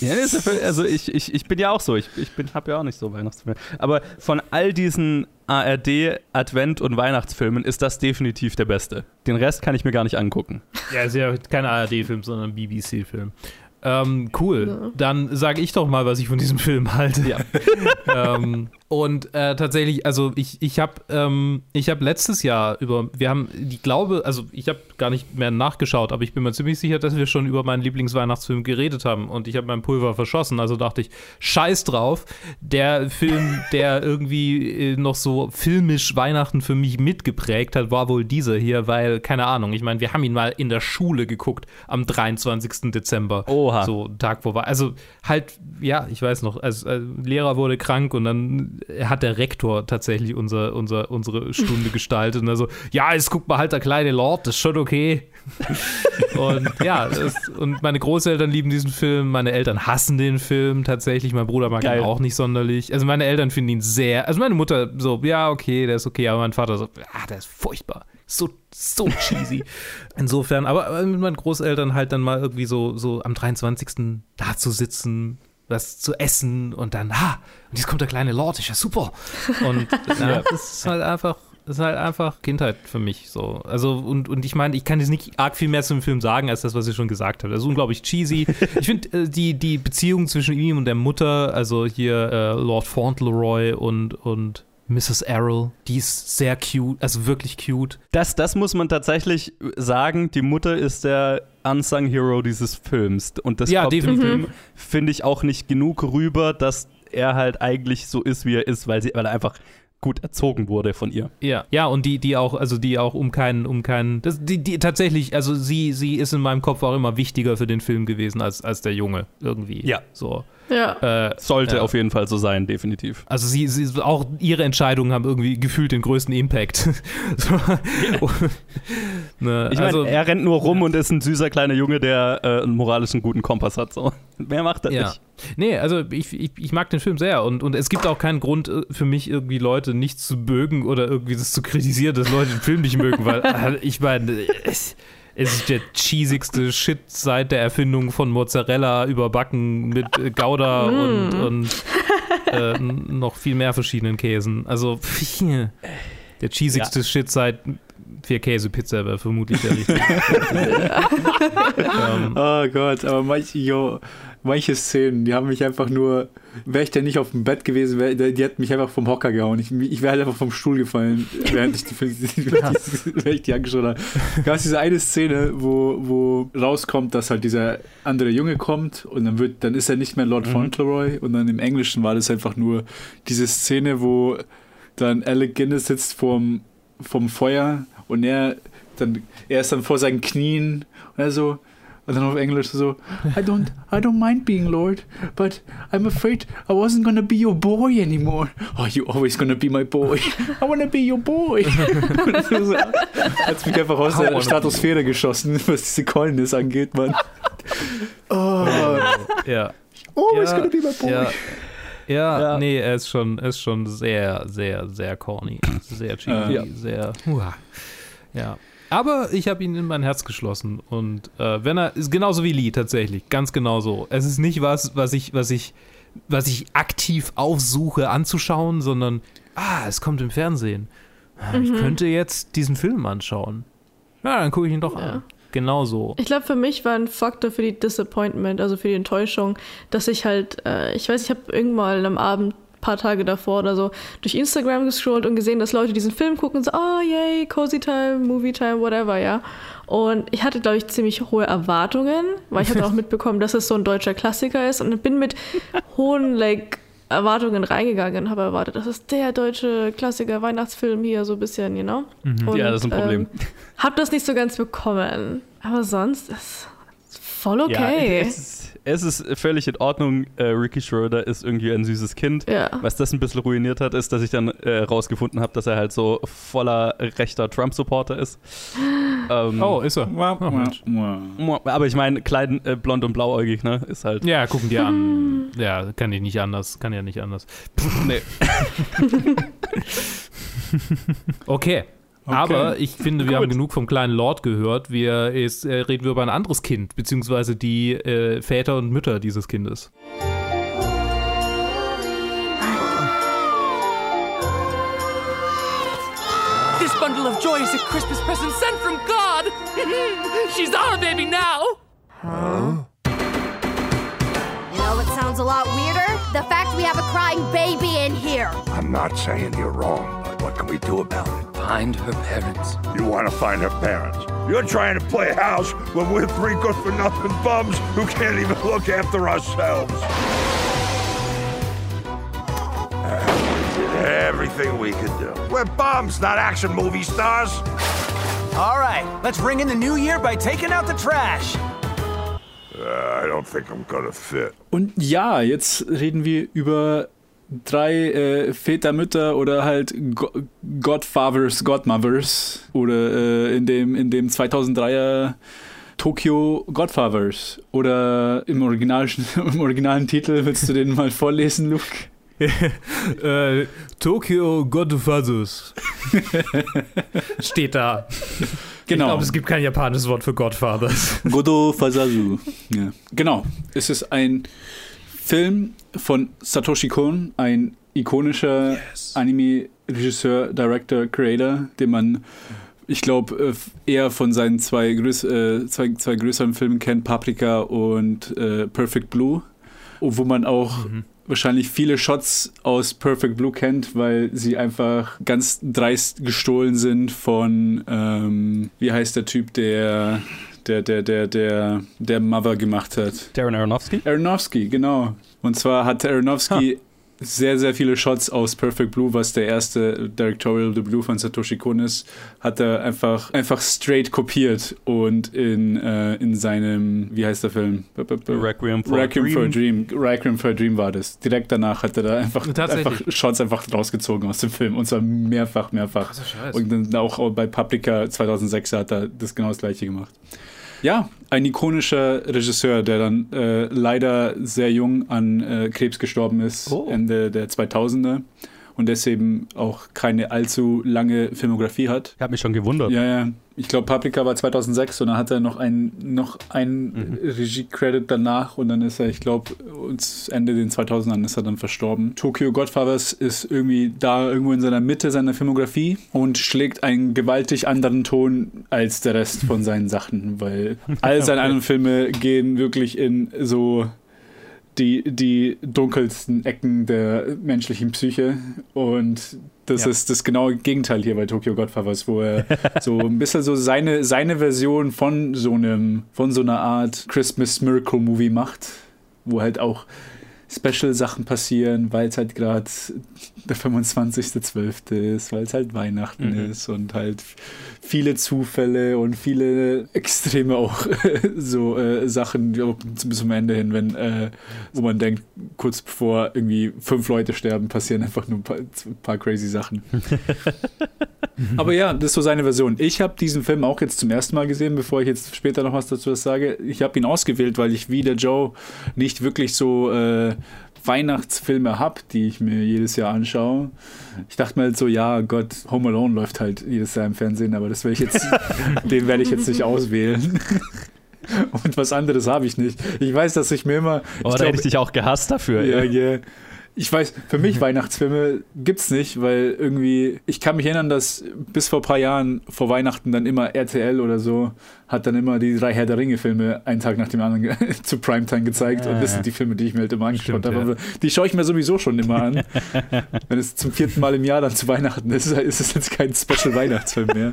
Ja, also ich, ich, ich bin ja auch so. Ich, ich habe ja auch nicht so Weihnachtsfilme. Aber von all diesen ARD, Advent- und Weihnachtsfilmen ist das definitiv der beste. Den Rest kann ich mir gar nicht angucken. Ja, ist ja kein ARD-Film, sondern ein BBC-Film. Ähm, cool. Ja. Dann sage ich doch mal, was ich von diesem Film halte. Ja. ähm, und äh, tatsächlich, also ich, ich habe ähm, hab letztes Jahr über, wir haben, ich glaube, also ich habe gar nicht mehr nachgeschaut, aber ich bin mir ziemlich sicher, dass wir schon über meinen Lieblingsweihnachtsfilm geredet haben und ich habe mein Pulver verschossen. Also dachte ich, scheiß drauf. Der Film, der irgendwie äh, noch so filmisch Weihnachten für mich mitgeprägt hat, war wohl dieser hier, weil, keine Ahnung, ich meine, wir haben ihn mal in der Schule geguckt am 23. Dezember. Oha. So, Tag vor war. Also halt, ja, ich weiß noch, als, als Lehrer wurde krank und dann hat der Rektor tatsächlich unser, unser, unsere Stunde gestaltet. Und also, ja, jetzt guckt mal halt der kleine Lord, das ist schon okay. und ja, das, und meine Großeltern lieben diesen Film, meine Eltern hassen den Film tatsächlich, mein Bruder mag Geil. ihn auch nicht sonderlich. Also meine Eltern finden ihn sehr, also meine Mutter so, ja, okay, der ist okay, aber mein Vater so, ah, der ist furchtbar. So, so cheesy. Insofern, aber mit meinen Großeltern halt dann mal irgendwie so, so am 23. da zu sitzen, was zu essen und dann, ha, und jetzt kommt der kleine Lord, ist ja super. Und ja, das ist halt einfach, ist halt einfach Kindheit für mich so. Also, und, und ich meine, ich kann jetzt nicht arg viel mehr zum Film sagen, als das, was ich schon gesagt habe. Das ist unglaublich cheesy. ich finde äh, die, die Beziehung zwischen ihm und der Mutter, also hier äh, Lord Fauntleroy und, und Mrs. Errol, die ist sehr cute, also wirklich cute. Das, das muss man tatsächlich sagen. Die Mutter ist der Unsung Hero dieses Films. Und das Ja, kommt im definitiv. Film, finde ich, auch nicht genug rüber, dass er halt eigentlich so ist, wie er ist, weil, sie, weil er einfach gut erzogen wurde von ihr. Ja, ja, und die, die auch, also die auch um keinen, um keinen, das, die, die tatsächlich, also sie, sie ist in meinem Kopf auch immer wichtiger für den Film gewesen als, als der Junge irgendwie. Ja. So. Ja. Äh, Sollte ja. auf jeden Fall so sein, definitiv. Also sie, sie, auch ihre Entscheidungen haben irgendwie gefühlt den größten Impact. so. ne, Ich meine, also, er rennt nur rum und ist ein süßer kleiner Junge, der äh, einen moralischen guten Kompass hat. So. Mehr macht er ja. nicht. Nee, also ich, ich, ich mag den Film sehr und, und es gibt auch keinen Grund äh, für mich, irgendwie Leute nicht zu mögen oder irgendwie das zu kritisieren, dass Leute den Film nicht mögen, weil äh, ich meine, es, ist der cheesigste Shit seit der Erfindung von Mozzarella überbacken mit Gouda und, und äh, noch viel mehr verschiedenen Käsen. Also der cheesigste Shit seit vier Käse-Pizza wäre vermutlich der richtige. ähm, Oh Gott, aber manche, yo, manche Szenen, die haben mich einfach nur, wäre ich denn nicht auf dem Bett gewesen, wär, die hätten mich einfach vom Hocker gehauen. Ich, ich wäre halt einfach vom Stuhl gefallen, während ich die, während ich die angeschaut habe. Gab es diese eine Szene, wo, wo rauskommt, dass halt dieser andere Junge kommt und dann wird, dann ist er nicht mehr Lord Fauntleroy und dann im Englischen war das einfach nur diese Szene, wo dann Alec Guinness sitzt vorm, vom Feuer und er dann er ist dann vor seinen Knien und er so und dann auf Englisch so I don't I don't mind being Lord but I'm afraid I wasn't gonna be your boy anymore oh you always gonna be my boy I wanna be your boy so, hat's mich einfach aus der be- Stratosphäre geschossen was diese Coldness angeht man oh, ja. always Ja, gonna be my boy Ja. Ja, nee, er ist schon, er ist schon sehr, sehr, sehr corny. Sehr cheesy, Ja. sehr. Uah. Ja. Aber ich habe ihn in mein Herz geschlossen. Und äh, wenn er, ist genauso wie Lee tatsächlich, ganz genauso. Es ist nicht was, was ich, was ich, was ich aktiv aufsuche anzuschauen, sondern, ah, es kommt im Fernsehen. Ah, Ich Mhm. könnte jetzt diesen Film anschauen. Ja, dann gucke ich ihn doch an. Genau so. Ich glaube, für mich war ein Faktor für die Disappointment, also für die Enttäuschung, dass ich halt, äh, ich weiß, ich habe irgendwann am Abend, paar Tage davor oder so, durch Instagram gescrollt und gesehen, dass Leute diesen Film gucken und so, oh yay, Cozy Time, Movie Time, whatever, ja. Und ich hatte, glaube ich, ziemlich hohe Erwartungen, weil ich hatte auch mitbekommen, dass es so ein deutscher Klassiker ist und bin mit hohen, like, Erwartungen reingegangen und habe erwartet, das ist der deutsche Klassiker, Weihnachtsfilm hier, so ein bisschen, you know? Mhm. Ja, das ist ein Problem. Ähm, hab das nicht so ganz bekommen. Aber sonst ist es voll okay. Ja, es, es ist völlig in Ordnung. Äh, Ricky Schroeder ist irgendwie ein süßes Kind. Ja. Was das ein bisschen ruiniert hat, ist, dass ich dann äh, rausgefunden habe, dass er halt so voller rechter Trump-Supporter ist. Ähm, Oh, ist er? Oh. Aber ich meine, klein, äh, blond und blauäugig, ne? Ist halt. Ja, gucken die an. Ja, kann ich nicht anders. Kann ja nicht anders. Nee. Okay. Aber ich finde, wir haben genug vom kleinen Lord gehört. Wir jetzt, äh, reden wir über ein anderes Kind, beziehungsweise die äh, Väter und Mütter dieses Kindes. This bundle of joy is a Christmas present sent from God. She's our baby now. You know what sounds a lot weirder? The fact we have a crying baby in here. I'm not saying you're wrong, but what can we do about it? Find her parents. You want to find her parents? You're trying to play house when we're three good for nothing bums who can't even look after ourselves. We did Everything we could do. We're bums, not action movie stars. All right, let's ring in the new year by taking out the trash. Uh, I don't think I'm gonna fit. Und ja, jetzt reden wir über drei äh, Väter, Mütter oder halt Go Godfathers, Godmothers oder äh, in dem in dem 2003er Tokyo Godfathers oder im originalischen im originalen Titel willst du den mal vorlesen, Luke? äh, Tokyo Godfathers. Steht da. Genau. Ich glaube, es gibt kein japanisches Wort für Godfathers. Godo Fasazu. Ja. Genau. Es ist ein Film von Satoshi Kon, ein ikonischer Anime-Regisseur, Director, Creator, den man, ich glaube, äh, eher von seinen zwei, größ äh, zwei, zwei größeren Filmen kennt, Paprika und äh, Perfect Blue, wo man auch Mhm. wahrscheinlich viele Shots aus Perfect Blue kennt, weil sie einfach ganz dreist gestohlen sind von, ähm, wie heißt der Typ, der der, der, der, der, der Mother gemacht hat. Darren Aronofsky? Aronofsky, genau. Und zwar hat Aronofsky sehr, sehr viele Shots aus Perfect Blue, was der erste Directorial Debut von Satoshi Kon ist, hat er einfach, einfach straight kopiert und in, äh, in seinem, wie heißt der Film? Requiem for a Requiem for a Dream. Dream. Requiem for a Dream war das. Direkt danach hat er da einfach, einfach Shots einfach rausgezogen aus dem Film. Und zwar mehrfach, mehrfach. Und dann auch bei Paprika 2006 hat er das genau das gleiche gemacht. Ja, ein ikonischer Regisseur, der dann äh, leider sehr jung an äh, Krebs gestorben ist, Oh. Ende der 2000er. Und deswegen auch keine allzu lange Filmografie hat. Ich habe mich schon gewundert. Ja, ja. Ich glaube, Paprika war 2006 und dann hat er noch ein, noch ein Mhm. Regie-Credit danach und dann ist er, ich glaube, Ende den 2000ern ist er dann verstorben. Tokyo Godfathers ist irgendwie da irgendwo in seiner Mitte seiner Filmografie und schlägt einen gewaltig anderen Ton als der Rest von seinen Sachen, weil all seine Okay. anderen Filme gehen wirklich in so die, die dunkelsten Ecken der menschlichen Psyche. Und das Ja. ist das genaue Gegenteil hier bei Tokyo Godfathers, wo er so ein bisschen so seine, seine Version von so einem, von so einer Art Christmas Miracle Movie macht, wo halt auch Special-Sachen passieren, weil es halt gerade der 25.12. ist, weil es halt Weihnachten Mhm. ist und halt viele Zufälle und viele Extreme auch so äh, Sachen bis zum Ende hin, wenn äh, wo man denkt, kurz bevor irgendwie fünf Leute sterben, passieren einfach nur ein paar, ein paar crazy Sachen. Aber ja, das ist so seine Version. Ich habe diesen Film auch jetzt zum ersten Mal gesehen, bevor ich jetzt später noch was dazu sage. Ich habe ihn ausgewählt, weil ich wie der Joe nicht wirklich so äh, Weihnachtsfilme habe, die ich mir jedes Jahr anschaue. Ich dachte mir halt so, ja Gott, Home Alone läuft halt jedes Jahr im Fernsehen, aber das werde ich jetzt, den werde ich jetzt nicht auswählen. Und was anderes habe ich nicht. Ich weiß, dass ich mir immer. Oh, da hätte ich dich auch gehasst dafür. Ja, ey. ja. Ich weiß, für mich Weihnachtsfilme gibt's nicht, weil irgendwie, ich kann mich erinnern, dass bis vor ein paar Jahren vor Weihnachten dann immer RTL oder so hat dann immer die drei Herr der Ringe-Filme einen Tag nach dem anderen zu Primetime gezeigt. Und das sind die Filme, die ich mir halt immer angeschaut Stimmt, habe. ja. Die schaue ich mir sowieso schon immer an. Wenn es zum vierten Mal im Jahr dann zu Weihnachten ist, ist es jetzt kein Special-Weihnachtsfilm mehr.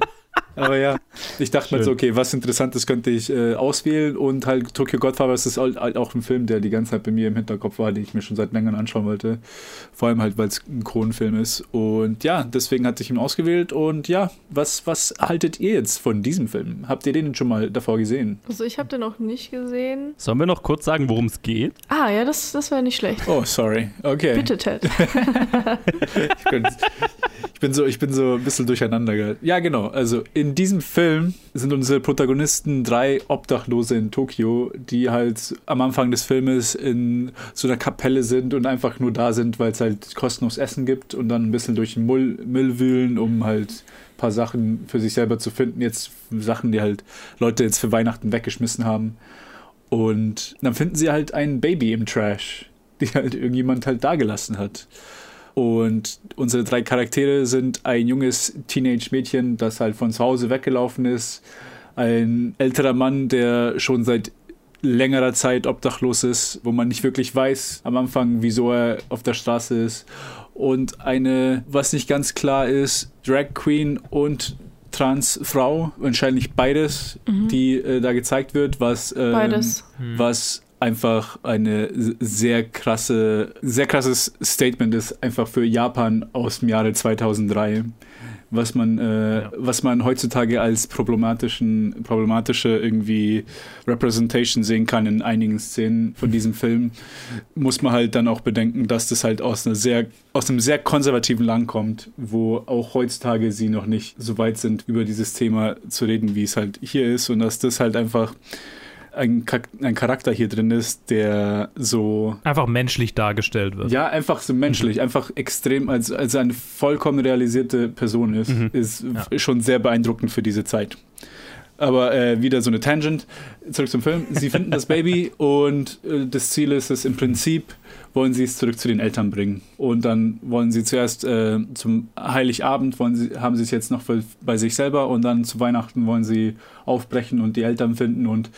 Aber ja, ich dachte mir Schön. so, okay, was Interessantes könnte ich äh, auswählen und halt Tokyo Godfathers ist halt, halt auch ein Film, der die ganze Zeit bei mir im Hinterkopf war, den ich mir schon seit längerem anschauen wollte. Vor allem halt, weil es ein Kronenfilm ist. Und ja, deswegen hatte ich ihn ausgewählt. Und ja, was, was haltet ihr jetzt von diesem Film? Habt ihr den schon mal davor gesehen? Also ich habe den noch nicht gesehen. Sollen wir noch kurz sagen, worum es geht? Ah, ja, das, das wäre nicht schlecht. Oh, sorry. Okay. Bitte, Ted. ich, bin, ich, bin so, ich bin so ein bisschen durcheinander. Ja, genau. Also in diesem Film sind unsere Protagonisten drei Obdachlose in Tokio, die halt am Anfang des Filmes in so einer Kapelle sind und einfach nur da sind, weil es halt kostenlos Essen gibt und dann ein bisschen durch den Müll, Müll wühlen, um halt paar Sachen für sich selber zu finden. Jetzt Sachen, die halt Leute jetzt für Weihnachten weggeschmissen haben. Und dann finden sie halt ein Baby im Trash, die halt irgendjemand halt dagelassen hat. Und unsere drei Charaktere sind ein junges Teenage-Mädchen, das halt von zu Hause weggelaufen ist, ein älterer Mann, der schon seit längerer Zeit obdachlos ist, wo man nicht wirklich weiß am Anfang, wieso er auf der Straße ist. Und eine, was nicht ganz klar ist, Drag Queen und Transfrau, wahrscheinlich beides, Mhm. die äh, da gezeigt wird, was, ähm, Beides. was einfach eine sehr krasse, sehr krasses Statement ist, einfach für Japan aus dem Jahre 2003, was man, äh, was man heutzutage als problematischen, problematische irgendwie Representation sehen kann in einigen Szenen von diesem Film, muss man halt dann auch bedenken, dass das halt aus einer sehr, aus einem sehr konservativen Land kommt, wo auch heutzutage sie noch nicht so weit sind, über dieses Thema zu reden, wie es halt hier ist und dass das halt einfach ein, ein Charakter hier drin ist, der so Einfach menschlich dargestellt wird. ja, einfach so menschlich, einfach extrem, als, als eine vollkommen realisierte Person ist, ist Ja. schon sehr beeindruckend für diese Zeit. Aber äh, wieder so eine Tangent. Zurück zum Film. Sie finden das Baby und äh, das Ziel ist es im Prinzip, wollen sie es zurück zu den Eltern bringen. Und dann wollen sie zuerst äh, zum Heiligabend, wollen sie, haben sie es jetzt noch für, bei sich selber und dann zu Weihnachten wollen sie aufbrechen und die Eltern finden und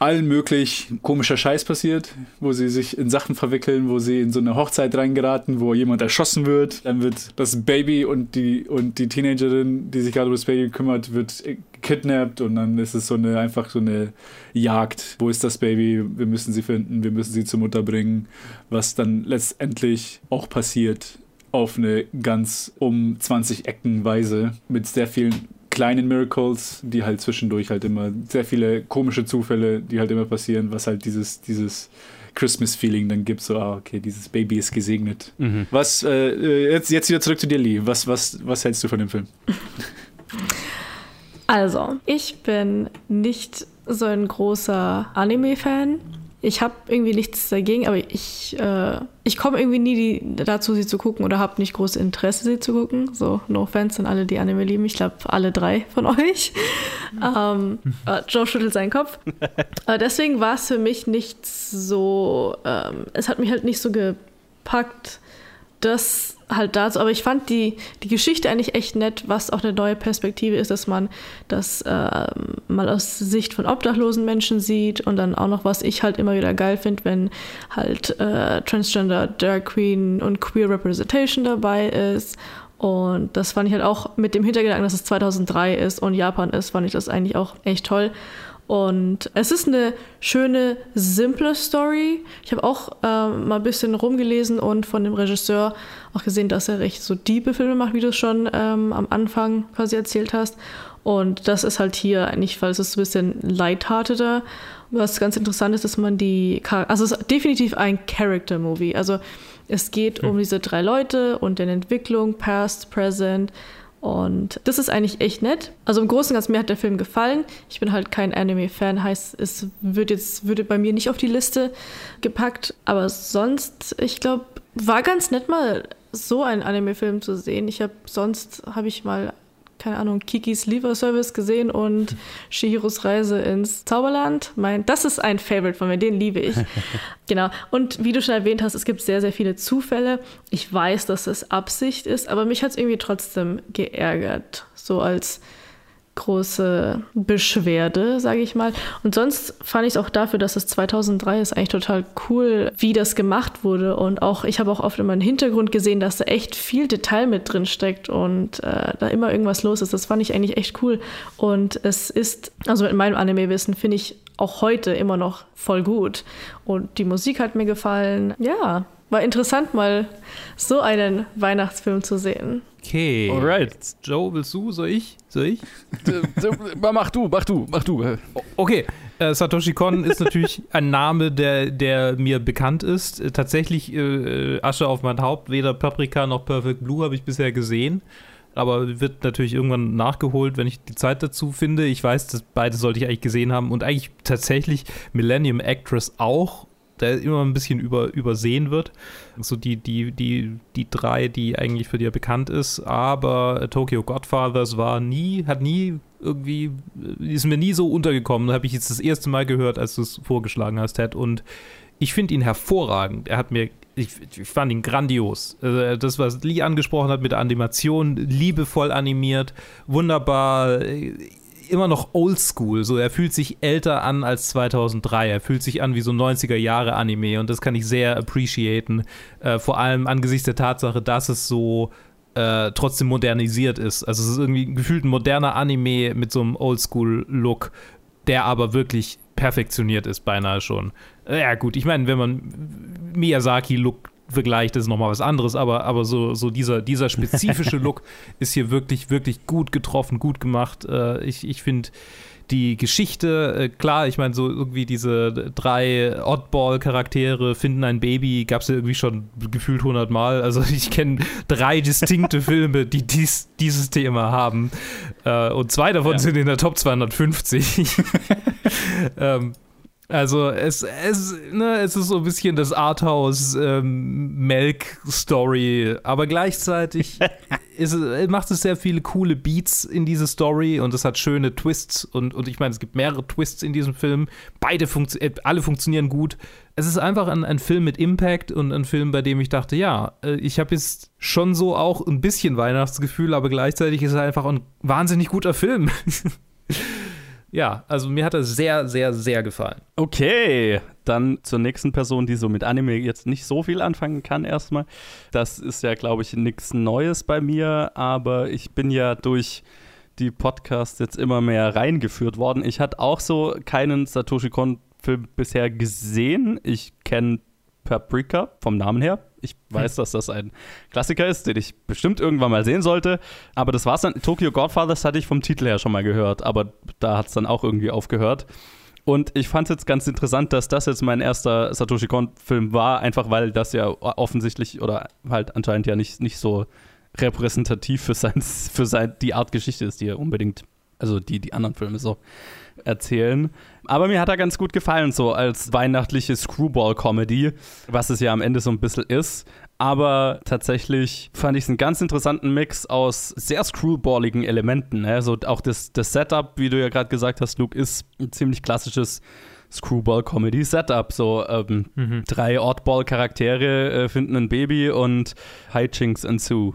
allen möglich komischer Scheiß passiert, wo sie sich in Sachen verwickeln, wo sie in so eine Hochzeit reingeraten, wo jemand erschossen wird. Dann wird das Baby und die, und die Teenagerin, die sich gerade um das Baby kümmert, wird kidnappt und dann ist es so eine einfach so eine Jagd. Wo ist das Baby? Wir müssen sie finden, wir müssen sie zur Mutter bringen, was dann letztendlich auch passiert auf eine ganz um 20 Ecken Weise mit sehr vielen kleinen Miracles, die halt zwischendurch halt immer sehr viele komische Zufälle, die halt immer passieren, was halt dieses dieses Christmas-Feeling dann gibt, so, ah, okay, dieses Baby ist gesegnet. Mhm. Was, äh, jetzt, jetzt wieder zurück zu dir, Lee. Was, was, was hältst du von dem Film? Also, ich bin nicht so ein großer Anime-Fan. Ich habe irgendwie nichts dagegen, aber ich, äh, ich komme irgendwie nie die, dazu, sie zu gucken oder habe nicht großes Interesse, sie zu gucken. So, no offense an alle, die Anime lieben. Ich glaube, alle drei von euch. ähm, äh, Joe schüttelt seinen Kopf. äh, deswegen war es für mich nicht so, ähm, es hat mich halt nicht so gepackt, das halt dazu. Aber ich fand die, die Geschichte eigentlich echt nett, was auch eine neue Perspektive ist, dass man das äh, mal aus Sicht von obdachlosen Menschen sieht und dann auch noch, was ich halt immer wieder geil finde, wenn halt äh, Transgender, Drag Queen und Queer Representation dabei ist. Und das fand ich halt auch mit dem Hintergedanken, dass es 2003 ist und Japan ist, fand ich das eigentlich auch echt toll. Und es ist eine schöne, simple Story. Ich habe auch ähm, mal ein bisschen rumgelesen und von dem Regisseur auch gesehen, dass er recht so diebe Filme macht, wie du es schon ähm, am Anfang quasi erzählt hast. Und das ist halt hier eigentlich, weil es ist ein bisschen lighthearteder. Was ganz interessant ist, dass man die, Char also es ist definitiv ein Character-Movie. Also es geht um diese drei Leute und deren Entwicklung, Past, Present, und das ist eigentlich echt nett. Also im Großen und Ganzen mir hat der Film gefallen. Ich bin halt kein Anime-Fan, heißt, es wird jetzt würde bei mir nicht auf die Liste gepackt. Aber sonst, ich glaube, war ganz nett mal so einen Anime-Film zu sehen. Ich habe sonst habe ich mal keine Ahnung, Kikis Lieferservice gesehen und Shihiros Reise ins Zauberland. Mein, das ist ein Favorite von mir, den liebe ich. genau. Und wie du schon erwähnt hast, es gibt sehr, sehr viele Zufälle. Ich weiß, dass es Absicht ist, aber mich hat es irgendwie trotzdem geärgert. So als große Beschwerde, sage ich mal. Und sonst fand ich es auch dafür, dass es 2003 ist, eigentlich total cool, wie das gemacht wurde. Und auch, ich habe auch oft immer einen Hintergrund gesehen, dass da echt viel Detail mit drin steckt und äh, da immer irgendwas los ist. Das fand ich eigentlich echt cool. Und es ist, also mit meinem Anime-Wissen, finde ich auch heute immer noch voll gut. Und die Musik hat mir gefallen. Ja, war interessant, mal so einen Weihnachtsfilm zu sehen. Okay. Alright. Joe, willst du? Soll ich? Soll ich? mach du, mach du, mach du. Okay. Äh, Satoshi Kon ist natürlich ein Name, der, der mir bekannt ist. Äh, tatsächlich äh, Asche auf mein Haupt. Weder Paprika noch Perfect Blue habe ich bisher gesehen. Aber wird natürlich irgendwann nachgeholt, wenn ich die Zeit dazu finde. Ich weiß, dass beide sollte ich eigentlich gesehen haben. Und eigentlich tatsächlich Millennium Actress auch der immer ein bisschen über, übersehen wird. So die, die, die, die drei, die eigentlich für die er bekannt ist. Aber Tokyo Godfathers war nie, hat nie irgendwie, ist mir nie so untergekommen. Da habe ich jetzt das erste Mal gehört, als du es vorgeschlagen hast, Ted. Und ich finde ihn hervorragend. Er hat mir ich, ich, fand ihn grandios. Also das, was Lee angesprochen hat mit der Animation, liebevoll animiert, wunderbar immer noch oldschool. So, er fühlt sich älter an als 2003. Er fühlt sich an wie so 90er Jahre Anime und das kann ich sehr appreciaten. Äh, vor allem angesichts der Tatsache, dass es so äh, trotzdem modernisiert ist. Also es ist irgendwie gefühlt ein moderner Anime mit so einem Oldschool-Look, der aber wirklich perfektioniert ist, beinahe schon. Ja, gut, ich meine, wenn man Miyazaki-Look vergleicht, ist nochmal was anderes, aber, aber so, so dieser, dieser spezifische Look ist hier wirklich, wirklich gut getroffen, gut gemacht. Äh, ich ich finde die Geschichte, äh, klar, ich meine, so irgendwie diese drei Oddball-Charaktere finden ein Baby, gab es ja irgendwie schon gefühlt 100 Mal. Also ich kenne drei distinkte Filme, die dies, dieses Thema haben. Äh, und zwei davon ja. sind in der Top 250. ähm, also es, es, ne, es ist so ein bisschen das Arthouse ähm, aber gleichzeitig es, es macht es sehr viele coole Beats in diese Story und es hat schöne Twists und, und ich meine, es gibt mehrere Twists in diesem Film. Beide funktio äh, alle funktionieren gut. Es ist einfach ein, ein Film mit Impact und ein Film, bei dem ich dachte, ja, äh, ich habe jetzt schon so auch ein bisschen Weihnachtsgefühl, aber gleichzeitig ist es einfach ein wahnsinnig guter Film. ja, also mir hat er sehr, sehr, sehr gefallen. Okay, dann zur nächsten Person, die so mit Anime jetzt nicht so viel anfangen kann erstmal. Das ist ja, glaube ich, nichts Neues bei mir, aber ich bin ja durch die Podcasts jetzt immer mehr reingeführt worden. Ich hatte auch so keinen Satoshi Kon-Film bisher gesehen. Ich kenne Paprika vom Namen her. Ich weiß, dass das ein Klassiker ist, den ich bestimmt irgendwann mal sehen sollte. Aber das war's dann. Tokyo Godfathers hatte ich vom Titel her schon mal gehört, aber da hat es dann auch irgendwie aufgehört. Und ich fand es jetzt ganz interessant, dass das jetzt mein erster Satoshi Kon-Film war, einfach weil das ja offensichtlich oder halt anscheinend ja nicht, nicht so repräsentativ für, sein, für sein, die Art Geschichte ist, die er unbedingt, also die, die anderen Filme so erzählen. Aber mir hat er ganz gut gefallen, so als weihnachtliche Screwball-Comedy, was es ja am Ende so ein bisschen ist. Aber tatsächlich fand ich es einen ganz interessanten Mix aus sehr screwballigen Elementen. Ne? So auch das, das Setup, wie du ja gerade gesagt hast, Luke, ist ein ziemlich klassisches Screwball-Comedy-Setup. So ähm, Mhm. drei Oddball-Charaktere äh, finden ein Baby und Hijinks ensue.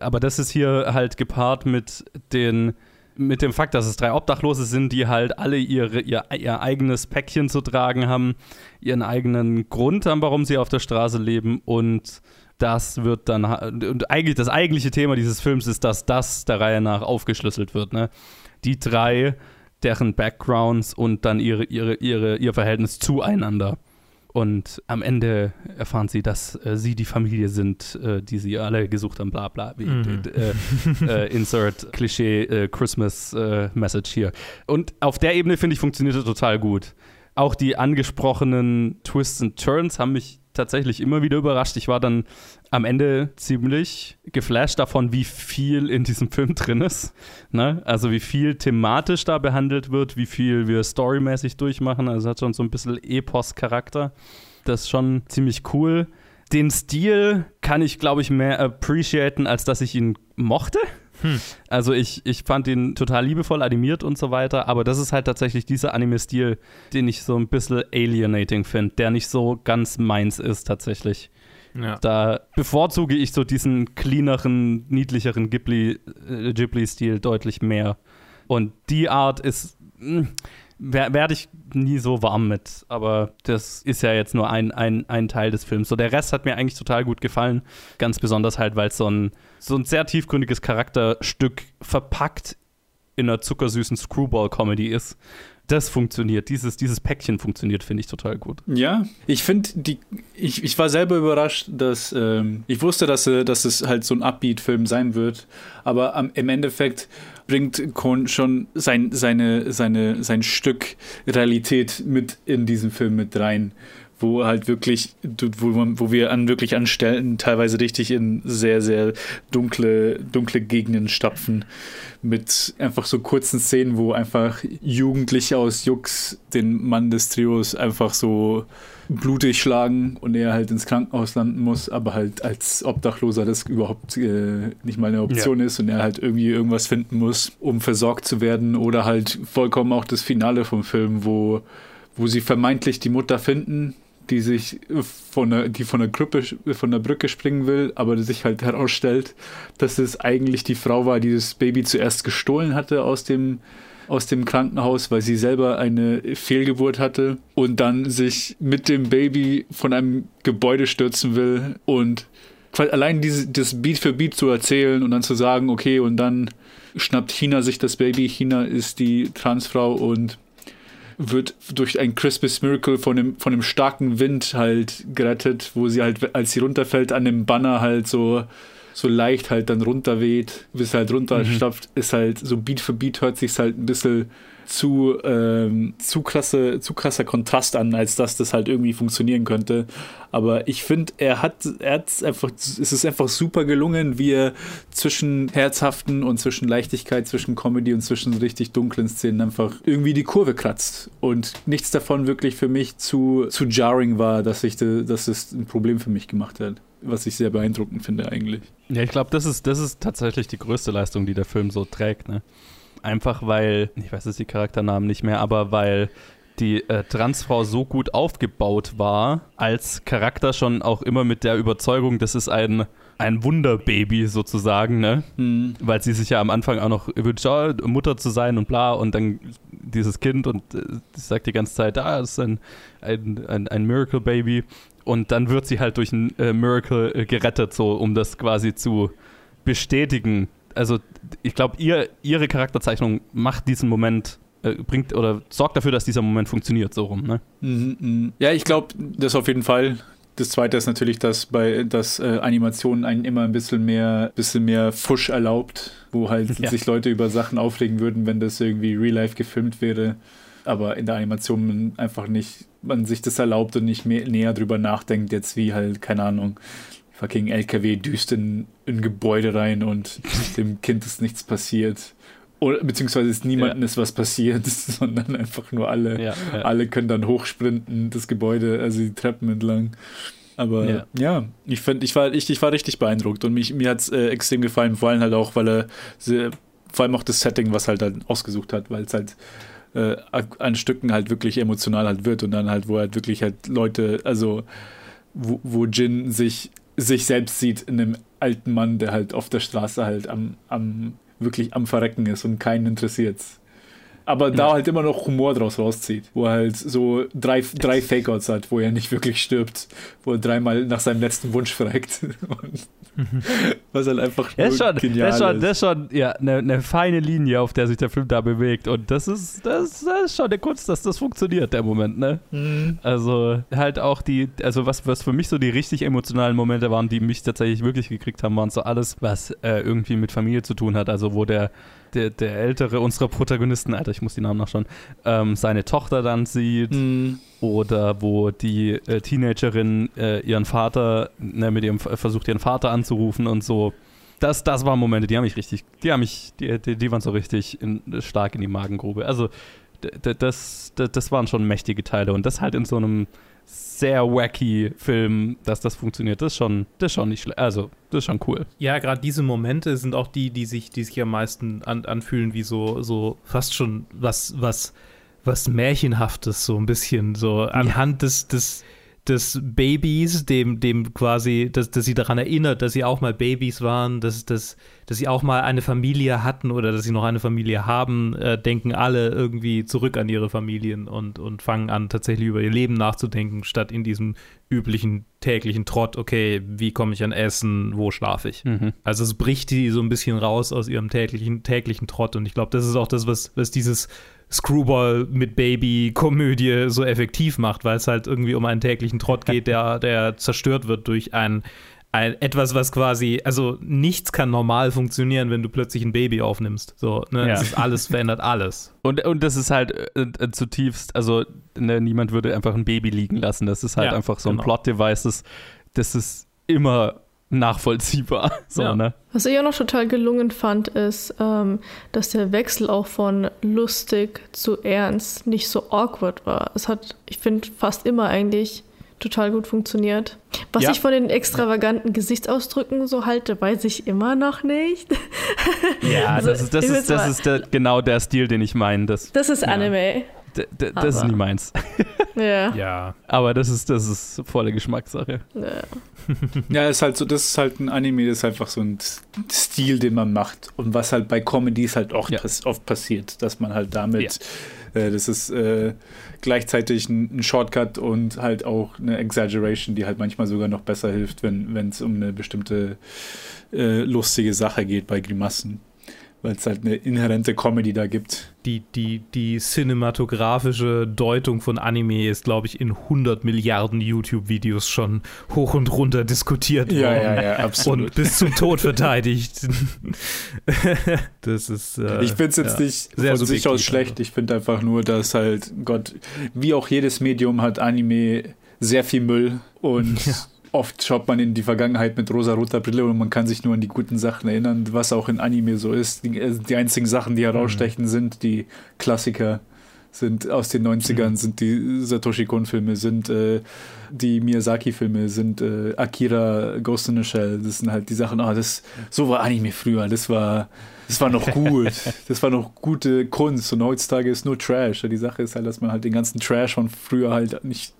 Aber das ist hier halt gepaart mit den mit dem Fakt, dass es drei Obdachlose sind, die halt alle ihre, ihr, ihr eigenes Päckchen zu tragen haben, ihren eigenen Grund haben, warum sie auf der Straße leben und das wird dann und eigentlich das eigentliche Thema dieses Films ist, dass das der Reihe nach aufgeschlüsselt wird. Ne? Die drei, deren Backgrounds und dann ihre, ihre, ihre, ihr Verhältnis zueinander. Und am Ende erfahren sie, dass äh, sie die Familie sind, äh, die sie alle gesucht haben, bla bla. Wie, Mhm. äh, äh, insert Klischee äh, Christmas äh, Message hier. Und auf der Ebene, finde ich, funktioniert es total gut. Auch die angesprochenen Twists and Turns haben mich tatsächlich immer wieder überrascht. Ich war dann am Ende ziemlich geflasht davon, wie viel in diesem Film drin ist. Ne? Also wie viel thematisch da behandelt wird, wie viel wir storymäßig durchmachen. Also hat schon so ein bisschen Epos-Charakter. Das ist schon ziemlich cool. Den Stil kann ich, glaube ich, mehr appreciaten, als dass ich ihn mochte. Hm. Also ich, ich fand ihn total liebevoll animiert und so weiter, aber das ist halt tatsächlich dieser Anime-Stil, den ich so ein bisschen alienating finde, der nicht so ganz meins ist tatsächlich. Ja. Da bevorzuge ich so diesen cleaneren, niedlicheren Ghibli, äh, Ghibli-Stil deutlich mehr. Und die Art ist, wer- werde ich nie so warm mit. Aber das ist ja jetzt nur ein, ein, ein Teil des Films. So der Rest hat mir eigentlich total gut gefallen. Ganz besonders halt, weil es so ein, so ein sehr tiefgründiges Charakterstück verpackt in einer zuckersüßen Screwball-Comedy ist. Das funktioniert. Dieses, dieses Päckchen funktioniert, finde ich total gut. Ja, ich finde, die, ich, ich war selber überrascht, dass ähm, ich wusste, dass, äh, dass es halt so ein Upbeat-Film sein wird, aber am, im Endeffekt bringt Kohn schon sein, seine, seine, sein Stück Realität mit in diesen Film mit rein, wo halt wirklich, wo, man, wo wir an wirklich an Stellen teilweise richtig in sehr, sehr dunkle, dunkle Gegenden stapfen mit einfach so kurzen Szenen, wo einfach Jugendliche aus Jux den Mann des Trios einfach so blutig schlagen und er halt ins Krankenhaus landen muss, aber halt als Obdachloser das überhaupt äh, nicht mal eine Option ist und er halt irgendwie irgendwas finden muss, um versorgt zu werden oder halt vollkommen auch das Finale vom Film, wo, wo sie vermeintlich die Mutter finden, die sich von der, die von der Gruppe, von der Brücke springen will, aber sich halt herausstellt, dass es eigentlich die Frau war, die das Baby zuerst gestohlen hatte aus dem, aus dem Krankenhaus, weil sie selber eine Fehlgeburt hatte und dann sich mit dem Baby von einem Gebäude stürzen will und allein diese, das Beat für Beat zu erzählen und dann zu sagen, okay, und dann schnappt China sich das Baby. China ist die Transfrau und wird durch ein Christmas Miracle von dem, von dem starken Wind halt gerettet, wo sie halt, als sie runterfällt, an dem Banner halt so, so leicht halt dann runterweht, bis halt runterstapft, ist halt so Beat für Beat hört sich halt ein bisschen zu, ähm, zu, krasse, zu krasser Kontrast an, als dass das halt irgendwie funktionieren könnte. Aber ich finde, er hat, er hat's einfach, es ist einfach super gelungen, wie er zwischen Herzhaften und zwischen Leichtigkeit, zwischen Comedy und zwischen richtig dunklen Szenen einfach irgendwie die Kurve kratzt. Und nichts davon wirklich für mich zu, zu jarring war, dass, ich, de- dass es ein Problem für mich gemacht hat. was ich sehr beeindruckend finde eigentlich. Ja, ich glaube, das ist, das ist tatsächlich die größte Leistung, die der Film so trägt. Ne? Einfach weil, ich weiß jetzt die Charakternamen nicht mehr, aber weil die äh, Transfrau so gut aufgebaut war, als Charakter schon auch immer mit der Überzeugung, das ist ein, ein Wunderbaby sozusagen, ne? Mhm. Weil sie sich ja am Anfang auch noch wünscht, oh, Mutter zu sein und bla, und dann dieses Kind und äh, sie sagt die ganze Zeit, ah, das ist ein, ein, ein, ein Miracle Baby. Und dann wird sie halt durch ein äh, Miracle äh, gerettet, so um das quasi zu bestätigen. Also ich glaube, ihr, ihre Charakterzeichnung macht diesen Moment äh, bringt oder sorgt dafür, dass dieser Moment funktioniert, so rum, ne? Mhm, mhm. Ja, ich glaube, das auf jeden Fall. Das zweite ist natürlich, dass bei dass äh, Animationen einen immer ein bisschen mehr, bisschen mehr Fusch erlaubt, wo halt Ja. sich Leute über Sachen aufregen würden, wenn das irgendwie real life gefilmt wäre. Aber in der Animation man einfach nicht, man sich das erlaubt und nicht mehr näher drüber nachdenkt, jetzt wie halt, keine Ahnung, fucking LKW düst in ein Gebäude rein und dem Kind ist nichts passiert. Oder beziehungsweise ist niemandem ist was passiert, sondern einfach nur alle, Ja, ja. alle können dann hochsprinten, das Gebäude, also die Treppen entlang. Aber Ja. ja, ich, find, ich, war, ich, ich war richtig beeindruckt und mich, mir hat es äh, extrem gefallen, vor allem halt auch, weil er sehr, vor allem auch das Setting, was halt dann ausgesucht hat, weil es halt äh, an Stücken halt wirklich emotional halt wird und dann halt, wo halt wirklich halt Leute, also wo, wo Jin sich, sich selbst sieht in einem alten Mann, der halt auf der Straße halt am, am wirklich am Verrecken ist und keinen interessiert's. Aber da halt immer noch Humor draus rauszieht, wo er halt so drei, drei Fake-Outs hat, wo er nicht wirklich stirbt, wo er dreimal nach seinem letzten Wunsch fragt. Und was halt einfach Das ist schon, genial das ist schon, das ist schon ja, eine, eine feine Linie, auf der sich der Film da bewegt. Und das ist, das, das ist schon eine Kunst, dass das funktioniert, der Moment, ne? Mhm. Also halt auch die, also was, was für mich so die richtig emotionalen Momente waren, die mich tatsächlich wirklich gekriegt haben, waren so alles, was äh, irgendwie mit Familie zu tun hat. Also wo der, der, der ältere unserer Protagonisten, Alter, ich muss die Namen nachschauen, ähm, seine Tochter dann sieht. Mhm. Oder wo die äh, Teenagerin äh, ihren Vater, ne, mit ihrem versucht, ihren Vater anzurufen und so. Das, das waren Momente, die haben mich richtig, die haben mich, die, die, die waren so richtig in, stark in die Magengrube. Also das, d- das waren schon mächtige Teile und das halt in so einem sehr wacky Film, dass das funktioniert, das ist schon, das ist schon nicht schlecht. Also, das ist schon cool. Ja, gerade diese Momente sind auch die, die sich, die sich am meisten an, anfühlen, wie so, so fast schon was, was, was Märchenhaftes, so ein bisschen, so anhand des, des, des Babys, dem, dem quasi, dass, dass sie daran erinnert, dass sie auch mal Babys waren, dass, dass, dass sie auch mal eine Familie hatten oder dass sie noch eine Familie haben, äh, denken alle irgendwie zurück an ihre Familien und, und fangen an, tatsächlich über ihr Leben nachzudenken, statt in diesem üblichen täglichen Trott, okay, wie komme ich an Essen, wo schlafe ich? Mhm. Also es bricht die so ein bisschen raus aus ihrem täglichen, täglichen Trott und ich glaube, das ist auch das, was, was dieses Screwball mit Baby-Komödie so effektiv macht, weil es halt irgendwie um einen täglichen Trott geht, der, der zerstört wird durch ein, ein etwas, was quasi, also nichts kann normal funktionieren, wenn du plötzlich ein Baby aufnimmst. So, ne? Ja. Alles verändert alles. Und, und das ist halt äh, äh, zutiefst, also ne, niemand würde einfach ein Baby liegen lassen. Das ist halt Ja, einfach so ein genau. Plot-Device, das, das ist immer nachvollziehbar. So, Ja. ne? Was ich auch noch total gelungen fand, ist, ähm, dass der Wechsel auch von lustig zu ernst nicht so awkward war. Es hat, ich finde, fast immer eigentlich total gut funktioniert. Was Ja. ich von den extravaganten Gesichtsausdrücken so halte, weiß ich immer noch nicht. Ja, Also, das ist, das ist, das ist der, genau der Stil, den ich meine. Das, Das ist ja. Anime. Das ist nie meins. Ja. Ja. Aber das ist, das ist volle Geschmackssache. ja. Ja, ist halt so, das ist halt ein Anime, das ist einfach so ein Stil, den man macht. Und was halt bei Comedies halt auch Ja. pass oft passiert, dass man halt damit, äh, das ist äh, gleichzeitig ein, ein Shortcut und halt auch eine Exaggeration, die halt manchmal sogar noch besser hilft, wenn es um eine bestimmte äh, lustige Sache geht bei Grimassen. Weil es halt eine inhärente Comedy da gibt. Die, die, die cinematografische Deutung von Anime ist, glaube ich, in 100 Milliarden YouTube-Videos schon hoch und runter diskutiert Ja, worden. ja, ja, absolut. Und bis zum Tod verteidigt. das ist. Äh, ich finde es jetzt ja, nicht sehr von sich aus schlecht. Ich finde einfach nur, dass halt, Gott, wie auch jedes Medium hat Anime sehr viel Müll und oft schaut man in die Vergangenheit mit rosa-roter Brille und man kann sich nur an die guten Sachen erinnern, was auch in Anime so ist. Die, äh, die einzigen Sachen, die herausstechen, sind die Klassiker. sind aus den 90ern, Mhm. sind die Satoshi Kon-Filme, sind äh, die Miyazaki-Filme, sind äh, Akira, Ghost in the Shell. Das sind halt die Sachen, ah, das, so war Anime früher. Das war, das war noch gut. das war noch gute Kunst. Und heutzutage ist nur Trash. Die Sache ist halt, dass man halt den ganzen Trash von früher halt nicht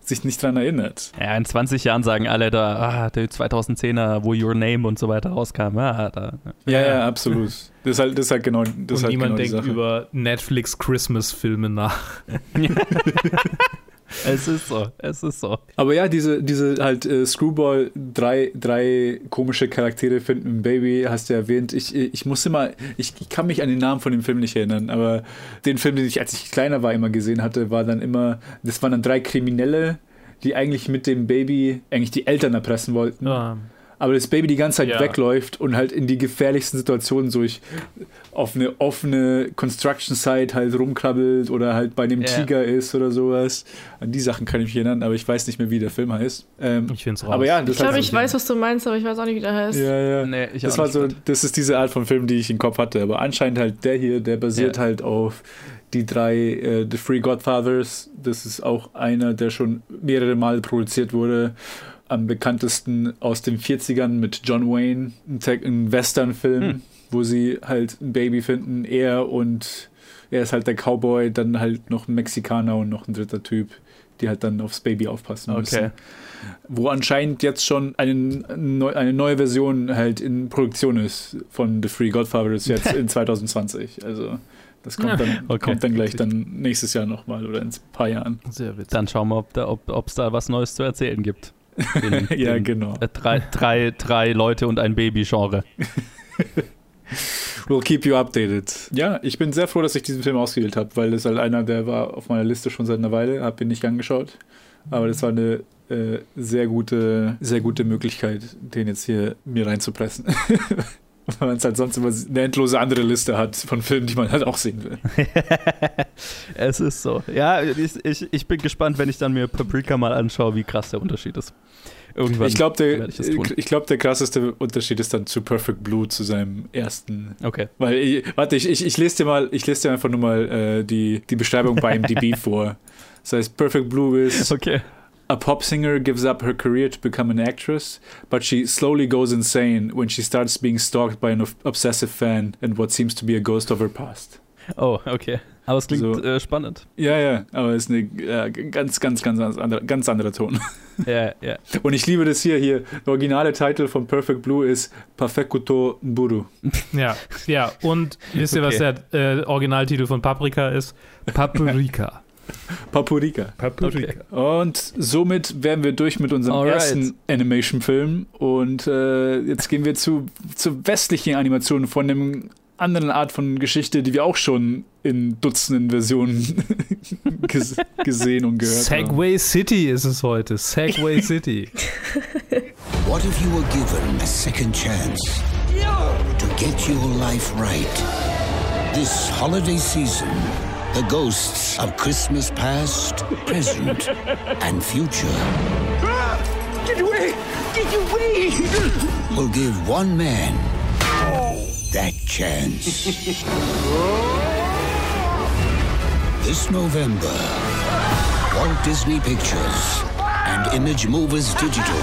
sich nicht dran erinnert. Ja, in 20 Jahren sagen alle da, ah, der 2010er, wo Your Name und so weiter rauskam. Ja, da. Ja, ja, absolut. Das ist halt, das ist halt genau, das Und halt niemand genau die denkt Sache. über Netflix Christmas-Filme nach. Es ist so, es ist so. Aber ja, diese, diese halt äh, Screwball, drei, drei komische Charaktere finden Baby, hast du erwähnt. Ich, ich muss immer, ich, ich kann mich an den Namen von dem Film nicht erinnern, aber den Film, den ich, als ich kleiner war, immer gesehen hatte, war dann immer, das waren dann drei Kriminelle, die eigentlich mit dem Baby eigentlich die Eltern erpressen wollten. Aber das Baby die ganze Zeit Ja. wegläuft und halt in die gefährlichsten Situationen so ich auf eine offene Construction Site halt rumkrabbelt oder halt bei einem Ja. Tiger ist oder sowas. An die Sachen kann ich mich erinnern, aber ich weiß nicht mehr, wie der Film heißt. Ähm, ich finde es Aber ja, das Ich glaube, ich weiß, was du meinst, aber ich weiß auch nicht, wie der heißt. ja, ja. Nee, ich das war so, das ist diese Art von Film, die ich im Kopf hatte. Aber anscheinend halt der hier, der basiert Ja. halt auf die drei äh, The Three Godfathers. Das ist auch einer, der schon mehrere Male produziert wurde. Am bekanntesten aus den 40ern mit John Wayne, ein, Tech- ein Western-Film, Hm. wo sie halt ein Baby finden. Er und er ist halt der Cowboy, dann halt noch ein Mexikaner und noch ein dritter Typ, die halt dann aufs Baby aufpassen müssen Okay. wo anscheinend jetzt schon eine, eine neue Version halt in Produktion ist von The Three Godfathers jetzt in 2020. Also das kommt dann, Okay. kommt dann gleich dann nächstes Jahr nochmal oder in ein paar Jahren. Sehr witzig. Dann schauen wir, ob da, ob es da was Neues zu erzählen gibt. In, Ja, in, genau. Äh, drei, drei, drei Leute und ein Baby-Genre. We'll keep you updated. Ja, ich bin sehr froh, dass ich diesen Film ausgewählt habe, weil das halt einer, der war auf meiner Liste schon seit einer Weile, habe ihn nicht angeschaut. Aber das war eine äh, sehr gute, sehr gute Möglichkeit, den jetzt hier mir reinzupressen. Weil man es halt sonst immer eine endlose andere Liste hat von Filmen, die man halt auch sehen will. Es ist so. Ja, ich, ich, ich bin gespannt, wenn ich dann mir Paprika mal anschaue, wie krass der Unterschied ist. Irgendwann Ich glaube, der, ich ich glaub, der krasseste Unterschied ist dann zu Perfect Blue, zu seinem ersten. Okay. Weil, ich, warte, ich, ich, ich lese dir mal, ich lese dir einfach nur mal äh, die, die Beschreibung bei IMDb vor. Das heißt, Perfect Blue ist Okay. A pop singer gives up her career to become an actress, but she slowly goes insane when she starts being stalked by an obsessive fan and what seems to be a ghost of her past. Oh, okay. Aber es klingt So. äh, spannend. Ja, ja, aber es ist eine äh, ganz, ganz, ganz anderer, ganz anderer Ton. Ja, ja. Und ich liebe das hier. Hier, der originale Titel von Perfect Blue ist Perfecto Buru. Ja, ja. Und wisst ihr, was Okay. der äh, Originaltitel von Paprika ist? Paprika. Papurika. Paprika. Und somit wären wir durch mit unserem Alright. ersten Animation-Film. Und äh, jetzt gehen wir zu, zu westlichen Animationen von einem anderen Art von Geschichte, die wir auch schon in Dutzenden Versionen ges gesehen und gehört haben. Segway City ist es heute. Segway City. What if you were given a second chance to get your life right? This holiday season, the ghosts of Christmas past, present, and future Get away! Get away! will give one man oh. that chance. This November, Walt Disney Pictures and Image Movers Digital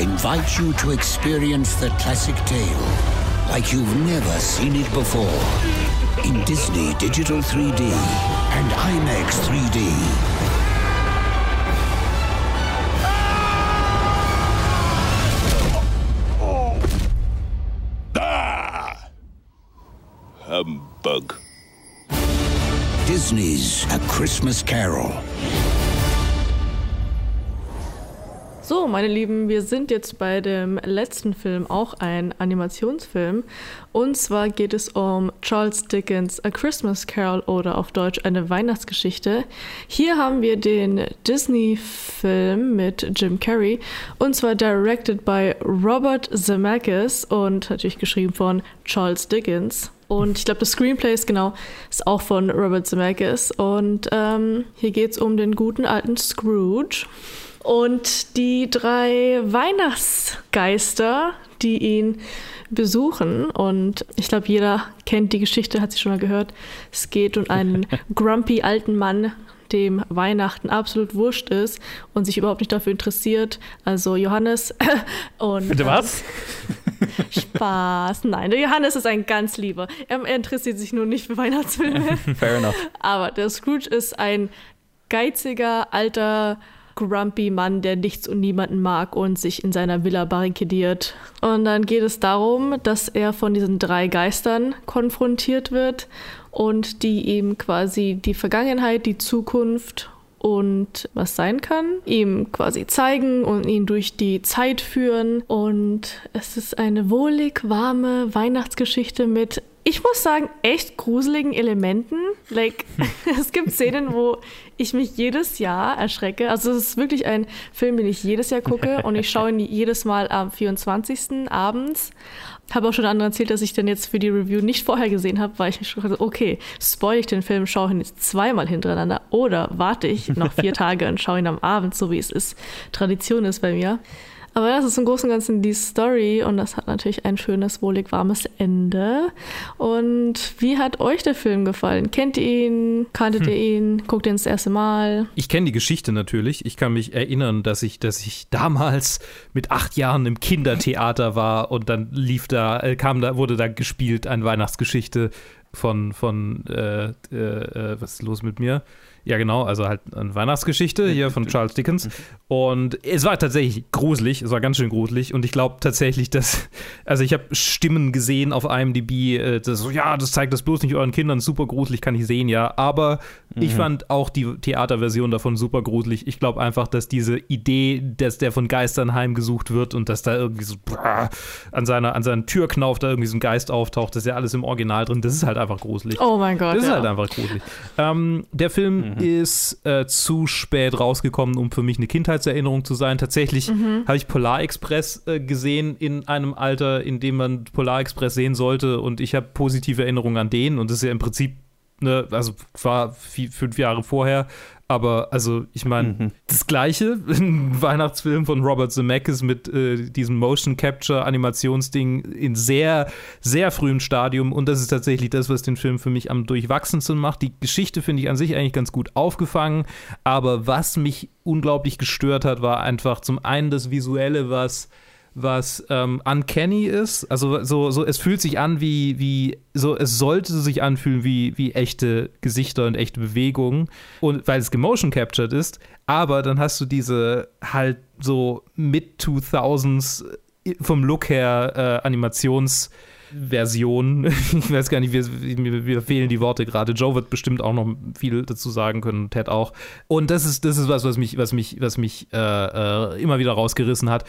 invite you to experience the classic tale like you've never seen it before in Disney Digital 3D and IMAX 3D. Ah! Humbug. Disney's A Christmas Carol. So, meine Lieben, wir sind jetzt bei dem letzten Film, auch ein Animationsfilm. Und zwar geht es um Charles Dickens' A Christmas Carol oder auf Deutsch eine Weihnachtsgeschichte. Hier haben wir den Disney-Film mit Jim Carrey und zwar directed by Robert Zemeckis und natürlich geschrieben von Charles Dickens. Und ich glaube, das Screenplay ist genau, ist auch von Robert Zemeckis. Und ähm, hier geht es um den guten alten Scrooge. Und die drei Weihnachtsgeister, die ihn besuchen. Und ich glaube, jeder kennt die Geschichte, hat sie schon mal gehört. Es geht um einen grumpy alten Mann, dem Weihnachten absolut wurscht ist und sich überhaupt nicht dafür interessiert. Also Johannes und. Bitte was? Spaß. Nein, der Johannes ist ein ganz lieber. Er, er interessiert sich nur nicht für Weihnachtsfilme. Fair enough. Aber der Scrooge ist ein geiziger, alter, grumpy Mann, der nichts und niemanden mag und sich in seiner Villa barrikadiert. Und dann geht es darum, dass er von diesen drei Geistern konfrontiert wird und die ihm quasi die Vergangenheit, die Zukunft und was sein kann, ihm quasi zeigen und ihn durch die Zeit führen. Und es ist eine wohlig warme Weihnachtsgeschichte mit, ich muss sagen, echt gruseligen Elementen. Like, es gibt Szenen, wo ich mich jedes Jahr erschrecke. Also es ist wirklich ein Film, den ich jedes Jahr gucke und ich schaue ihn jedes Mal am 24. abends. Habe auch schon anderen erzählt, dass ich den jetzt für die Review nicht vorher gesehen habe, weil ich mich schon gesagt okay, spoil ich den Film, schaue ihn jetzt zweimal hintereinander oder warte ich noch vier Tage und schaue ihn am Abend, so wie es ist. Tradition ist bei mir. Aber das ist im Großen und Ganzen die Story und das hat natürlich ein schönes, wohlig warmes Ende. Und wie hat euch der Film gefallen? Kennt ihr ihn? Kanntet Hm. ihr ihn? Guckt ihr ihn das erste Mal? Ich kenne die Geschichte natürlich. Ich kann mich erinnern, dass ich, dass ich damals mit acht Jahren im Kindertheater war und dann lief da, äh, kam da, wurde da gespielt eine Weihnachtsgeschichte von, von äh, äh, äh, was ist los mit mir? Ja, genau, also halt eine Weihnachtsgeschichte hier von Charles Dickens. Und es war tatsächlich gruselig, es war ganz schön gruselig. Und ich glaube tatsächlich, dass, also ich habe Stimmen gesehen auf IMDb, äh, das so, ja, das zeigt das bloß nicht euren Kindern, super gruselig, kann ich sehen, ja. Aber ich Mhm. fand auch die Theaterversion davon super gruselig. Ich glaube einfach, dass diese Idee, dass der von Geistern heimgesucht wird und dass da irgendwie so brrr, an seiner, an seinem Türknauf da irgendwie so ein Geist auftaucht, das ist ja alles im Original drin, das ist halt einfach gruselig. Oh mein Gott, Das ist ja. halt einfach gruselig. Ähm, der Film ist äh, zu spät rausgekommen, um für mich eine Kindheitserinnerung zu sein. Tatsächlich Mhm. habe ich Polar Express äh, gesehen in einem Alter, in dem man Polar Express sehen sollte und ich habe positive Erinnerungen an den und das ist ja im Prinzip, ne, also war vi- fünf Jahre vorher, aber also ich meine, das gleiche, ein Weihnachtsfilm von Robert Zemeckis mit äh, diesem Motion Capture Animationsding in sehr, sehr frühem Stadium. Und das ist tatsächlich das, was den Film für mich am durchwachsensten macht. Die Geschichte finde ich an sich eigentlich ganz gut aufgefangen, aber was mich unglaublich gestört hat, war einfach zum einen das Visuelle, was was ähm, uncanny ist. Also so, so, es fühlt sich an wie, wie, so, es sollte sich anfühlen wie, wie echte Gesichter und echte Bewegungen. Und weil es gemotion captured ist, aber dann hast du diese halt so Mid-2000s vom Look her äh, Animations- Version. Ich weiß gar nicht, wir, mir fehlen die Worte gerade. Joe wird bestimmt auch noch viel dazu sagen können, Ted auch. Und das ist, das ist was, was mich, was mich, was mich äh, äh, immer wieder rausgerissen hat.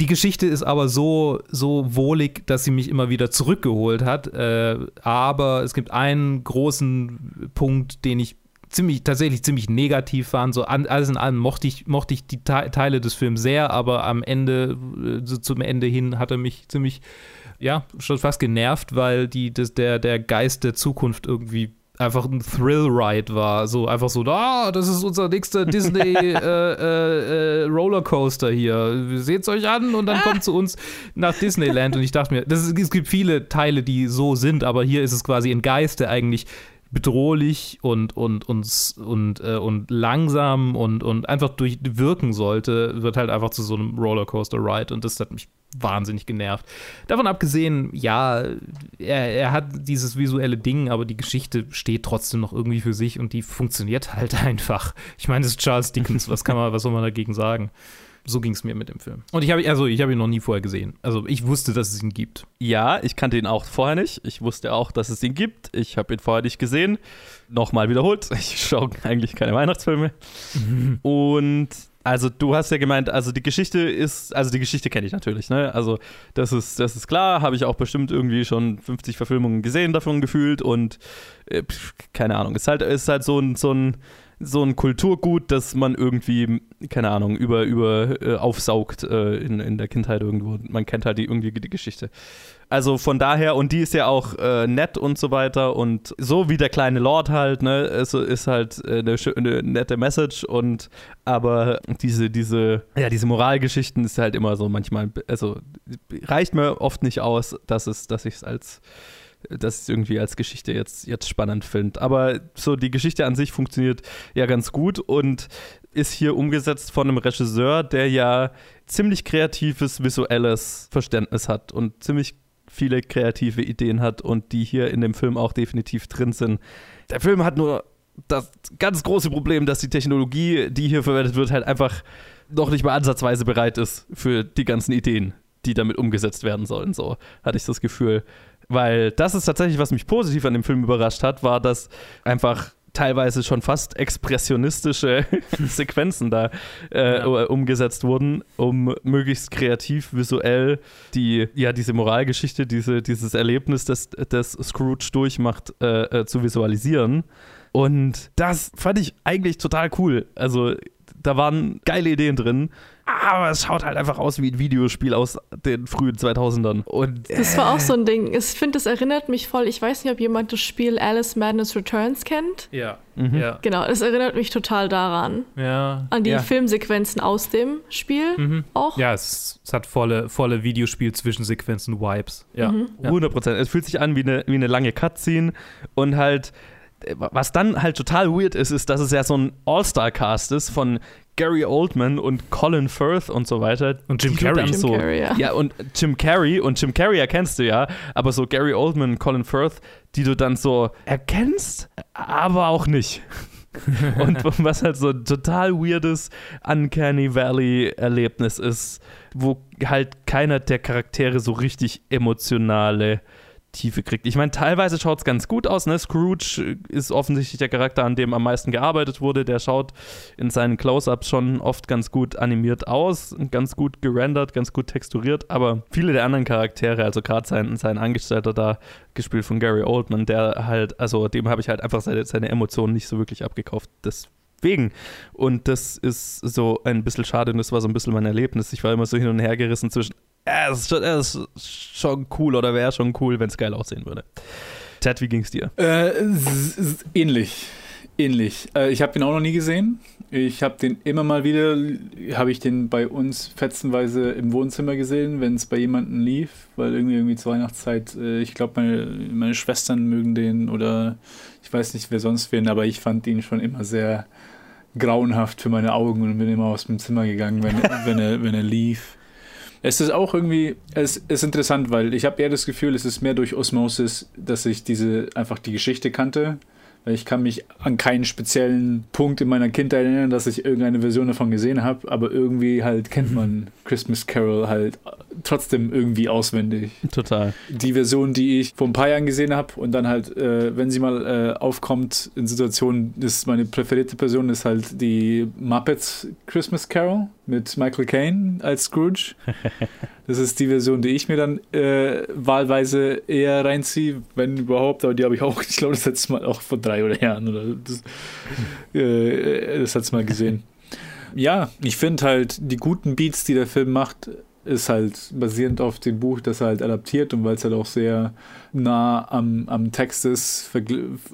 Die Geschichte ist aber so, so wohlig, dass sie mich immer wieder zurückgeholt hat. Äh, aber es gibt einen großen Punkt, den ich ziemlich, tatsächlich ziemlich negativ fand. So an, alles in allem mochte ich, mochte ich die Te Teile des Films sehr, aber am Ende, äh, so zum Ende hin, hat er mich ziemlich, ja, schon fast genervt, weil die, das, der, der Geist der Zukunft irgendwie einfach ein Thrill-Ride war. So einfach so, ah, das ist unser nächster Disney äh, äh, äh, Rollercoaster hier. Seht's euch an und dann kommt zu uns nach Disneyland. Und ich dachte mir, das ist, es gibt viele Teile, die so sind, aber hier ist es quasi ein Geist, der eigentlich bedrohlich und, und, und, und, äh, und langsam und, und einfach durchwirken sollte, wird halt einfach zu so einem Rollercoaster-Ride und das hat mich wahnsinnig genervt. Davon abgesehen, ja, er, er hat dieses visuelle Ding, aber die Geschichte steht trotzdem noch irgendwie für sich und die funktioniert halt einfach. Ich meine, es ist Charles Dickens, was kann man, was soll man dagegen sagen? So ging es mir mit dem Film. Und ich habe also ich habe ihn noch nie vorher gesehen. Also ich wusste, dass es ihn gibt. Ja, ich kannte ihn auch vorher nicht. Ich wusste auch, dass es ihn gibt. Ich habe ihn vorher nicht gesehen. Nochmal wiederholt. Ich schaue eigentlich keine Weihnachtsfilme. Und also du hast ja gemeint, also die Geschichte ist, also die Geschichte kenne ich natürlich, ne? Also das ist, das ist klar, habe ich auch bestimmt irgendwie schon 50 Verfilmungen gesehen davon gefühlt und äh, pf, keine Ahnung, ist halt, ist halt so ein, so ein so ein Kulturgut, das man irgendwie, keine Ahnung, über, über äh, aufsaugt äh, in, in der Kindheit irgendwo. Man kennt halt die, irgendwie die Geschichte. Also von daher, und die ist ja auch äh, nett und so weiter und so wie der kleine Lord halt, ne, es ist halt äh, eine, eine, nette Message und aber diese, diese, ja, diese Moralgeschichten ist halt immer so manchmal, also reicht mir oft nicht aus, dass es, dass ich es als es irgendwie als Geschichte jetzt, jetzt spannend finde. Aber so die Geschichte an sich funktioniert ja ganz gut und ist hier umgesetzt von einem Regisseur, der ja ziemlich kreatives visuelles Verständnis hat und ziemlich viele kreative Ideen hat und die hier in dem Film auch definitiv drin sind. Der Film hat nur das ganz große Problem, dass die Technologie, die hier verwendet wird, halt einfach noch nicht mal ansatzweise bereit ist für die ganzen Ideen, die damit umgesetzt werden sollen. So hatte ich das Gefühl. Weil das ist tatsächlich, was mich positiv an dem Film überrascht hat, war, dass einfach teilweise schon fast expressionistische Sequenzen da äh, ja. umgesetzt wurden, um möglichst kreativ visuell die, ja, diese Moralgeschichte, diese, dieses Erlebnis, das, das Scrooge durchmacht, äh, äh, zu visualisieren. Und das fand ich eigentlich total cool. Also da waren geile Ideen drin aber es schaut halt einfach aus wie ein Videospiel aus den frühen 2000ern. Und, das war auch so ein Ding. Ich finde, das erinnert mich voll. Ich weiß nicht, ob jemand das Spiel Alice Madness Returns kennt. Ja. Mhm. ja. Genau, es erinnert mich total daran. Ja. An die ja. Filmsequenzen aus dem Spiel mhm. auch. Ja, es, es, hat volle, volle Videospiel-Zwischensequenzen-Vibes. Ja. Mhm. 100 Prozent. Es fühlt sich an wie eine, wie eine lange Cutscene und halt was dann halt total weird ist, ist, dass es ja so ein All-Star-Cast ist von Gary Oldman und Colin Firth und so weiter. Und Jim Carrey. Jim so, Carrey, ja. ja. und Jim Carrey und Jim Carrey erkennst du ja, aber so Gary Oldman und Colin Firth, die du dann so erkennst, aber auch nicht. und was halt so ein total weirdes Uncanny Valley-Erlebnis ist, wo halt keiner der Charaktere so richtig emotionale Tiefe kriegt. Ich meine, teilweise schaut es ganz gut aus. Ne? Scrooge ist offensichtlich der Charakter, an dem am meisten gearbeitet wurde. Der schaut in seinen Close-Ups schon oft ganz gut animiert aus, ganz gut gerendert, ganz gut texturiert. Aber viele der anderen Charaktere, also gerade sein, sein Angestellter da, gespielt von Gary Oldman, der halt, also dem habe ich halt einfach seine, seine Emotionen nicht so wirklich abgekauft. Deswegen. Und das ist so ein bisschen schade und das war so ein bisschen mein Erlebnis. Ich war immer so hin und her gerissen zwischen, er ist, schon, er ist schon cool oder wäre schon cool, wenn es geil aussehen würde. Ted, wie ging's dir? Äh, ähnlich. Ähnlich. Äh, ich habe den auch noch nie gesehen. Ich habe den immer mal wieder, habe ich den bei uns fetzenweise im Wohnzimmer gesehen, wenn es bei jemandem lief, weil irgendwie, irgendwie zur Weihnachtszeit, äh, ich glaube, meine, meine Schwestern mögen den oder ich weiß nicht, wer sonst wen, aber ich fand ihn schon immer sehr grauenhaft für meine Augen und bin immer aus dem Zimmer gegangen, wenn, wenn, er, wenn er lief. Es ist auch irgendwie, es ist interessant, weil ich habe eher das Gefühl, es ist mehr durch Osmosis, dass ich diese einfach die Geschichte kannte. Weil ich kann mich an keinen speziellen Punkt in meiner Kindheit erinnern, dass ich irgendeine Version davon gesehen habe, aber irgendwie halt kennt man Christmas Carol halt trotzdem irgendwie auswendig. Total. Die Version, die ich vor ein paar Jahren gesehen habe und dann halt, äh, wenn sie mal äh, aufkommt in Situationen, ist meine präferierte Person ist halt die Muppets Christmas Carol mit Michael Caine als Scrooge. Das ist die Version, die ich mir dann äh, wahlweise eher reinziehe, wenn überhaupt, aber die habe ich auch, ich glaube, das letzte Mal auch vor drei oder Jahren oder das, äh, das letzte Mal gesehen. Ja, ich finde halt die guten Beats, die der Film macht, ist halt basierend auf dem Buch, das er halt adaptiert und weil es halt auch sehr nah am, am Text ist,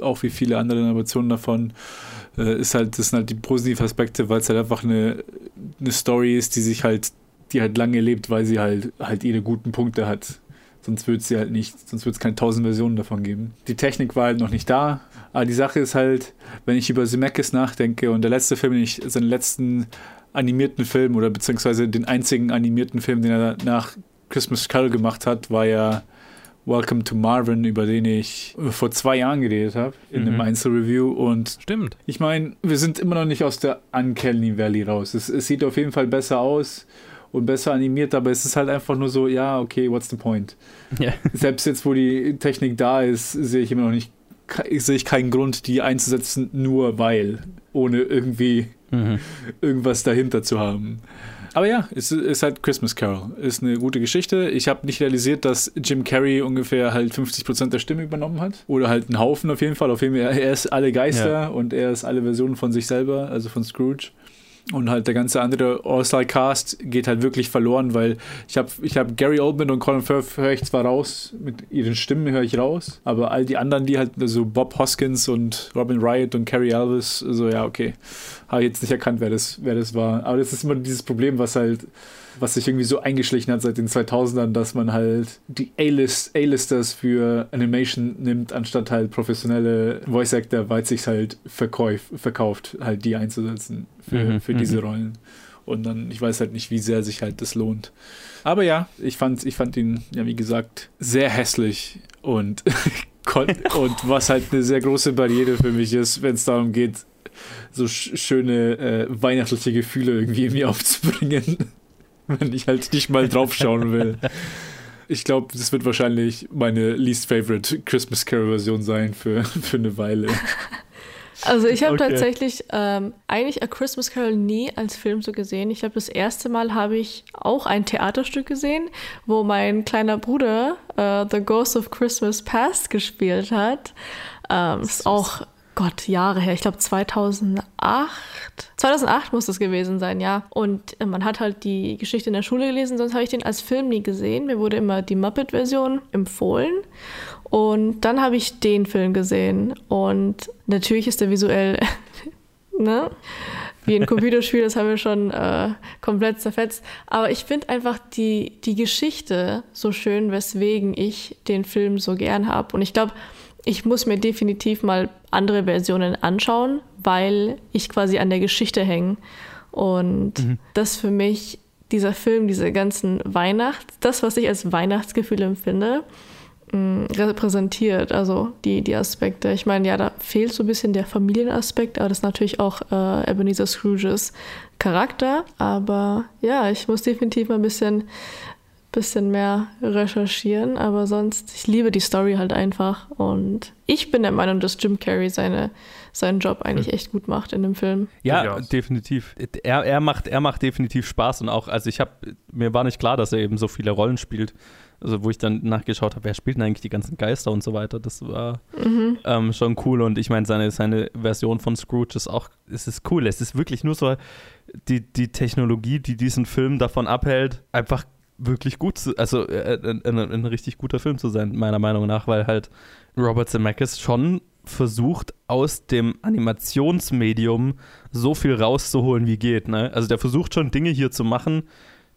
auch wie viele andere Innovationen davon, äh, ist halt, das sind halt die positiven Aspekte, weil es halt einfach eine, eine Story ist, die sich halt, die halt lange lebt, weil sie halt halt ihre guten Punkte hat. Sonst würde es sie halt nicht, sonst würde es keine tausend Versionen davon geben. Die Technik war halt noch nicht da, aber die Sache ist halt, wenn ich über Zemeckis nachdenke und der letzte Film, den ich, seinen letzten animierten Film oder beziehungsweise den einzigen animierten Film, den er nach Christmas Carol gemacht hat, war ja Welcome to Marvin, über den ich vor zwei Jahren geredet habe in mhm. einem Einzelreview. Und stimmt. Ich meine, wir sind immer noch nicht aus der Uncanny Valley raus. Es, es, sieht auf jeden Fall besser aus und besser animiert, aber es ist halt einfach nur so, ja, okay, what's the point? Ja. Selbst jetzt, wo die Technik da ist, sehe ich immer noch nicht, sehe ich keinen Grund, die einzusetzen, nur weil, ohne irgendwie Mhm. irgendwas dahinter zu haben. Aber ja, es ist halt Christmas Carol. Ist eine gute Geschichte. Ich habe nicht realisiert, dass Jim Carrey ungefähr halt 50% der Stimme übernommen hat. Oder halt einen Haufen auf jeden Fall. Auf jeden Fall, er ist alle Geister Ja. und er ist alle Versionen von sich selber, also von Scrooge. Und halt der ganze andere All-Star-Cast geht halt wirklich verloren, weil ich habe ich hab Gary Oldman und Colin Firth höre ich zwar raus, mit ihren Stimmen höre ich raus, aber all die anderen, die halt, also Bob Hoskins und Robin Wright und Carrie Elvis, so ja, okay, habe ich jetzt nicht erkannt, wer das, wer das war. Aber das ist immer dieses Problem, was halt, was sich irgendwie so eingeschlichen hat seit den 2000ern, dass man halt die A-List, A-Listers für Animation nimmt, anstatt halt professionelle Voice Actor, weil es sich halt verkäuf, verkauft, halt die einzusetzen für, Mhm, für diese mhm. Rollen. Und dann, ich weiß halt nicht, wie sehr sich halt das lohnt. Aber ja, ich fand, ich fand ihn, ja, wie gesagt, sehr hässlich und, und was halt eine sehr große Barriere für mich ist, wenn es darum geht, so sch schöne äh, weihnachtliche Gefühle irgendwie in mir aufzubringen, wenn ich halt nicht mal draufschauen will. Ich glaube, das wird wahrscheinlich meine least favorite Christmas Carol Version sein für, für eine Weile. Also ich habe Okay. tatsächlich ähm, eigentlich A Christmas Carol nie als Film so gesehen. Ich habe das erste Mal habe ich auch ein Theaterstück gesehen, wo mein kleiner Bruder äh, The Ghost of Christmas Past gespielt hat. Ähm, ist auch Gott Jahre her. Ich glaube 2008. 2008 muss das gewesen sein, ja. Und äh, man hat halt die Geschichte in der Schule gelesen, sonst habe ich den als Film nie gesehen. Mir wurde immer die Muppet-Version empfohlen. Und dann habe ich den Film gesehen. Und natürlich ist der visuell, ne? Wie ein Computerspiel, das haben wir schon äh, komplett zerfetzt. Aber ich finde einfach die, die Geschichte so schön, weswegen ich den Film so gern habe. Und ich glaube, ich muss mir definitiv mal andere Versionen anschauen, weil ich quasi an der Geschichte hänge. Und Mhm. das für mich, dieser Film, diese ganzen Weihnachts-, das, was ich als Weihnachtsgefühl empfinde, mh, repräsentiert, also die, die Aspekte. Ich meine, ja, da fehlt so ein bisschen der Familienaspekt, aber das ist natürlich auch äh, Ebenezer Scrooges Charakter. Aber ja, ich muss definitiv mal ein bisschen, bisschen mehr recherchieren, aber sonst, ich liebe die Story halt einfach und ich bin der Meinung, dass Jim Carrey seine, seinen Job eigentlich echt gut macht in dem Film. Ja, definitiv. Er, er, macht, er macht definitiv Spaß und auch, also ich habe, mir war nicht klar, dass er eben so viele Rollen spielt. Also wo ich dann nachgeschaut habe, wer spielt denn eigentlich die ganzen Geister und so weiter. Das war Mhm. ähm, schon cool und ich meine, seine, seine Version von Scrooge ist auch, es ist cool. Es ist wirklich nur so die, die Technologie, die diesen Film davon abhält, einfach wirklich gut zu, also äh, ein, ein, ein richtig guter Film zu sein, meiner Meinung nach, weil halt Robert Zemeckis schon versucht, aus dem Animationsmedium so viel rauszuholen, wie geht. Ne? Also der versucht schon Dinge hier zu machen,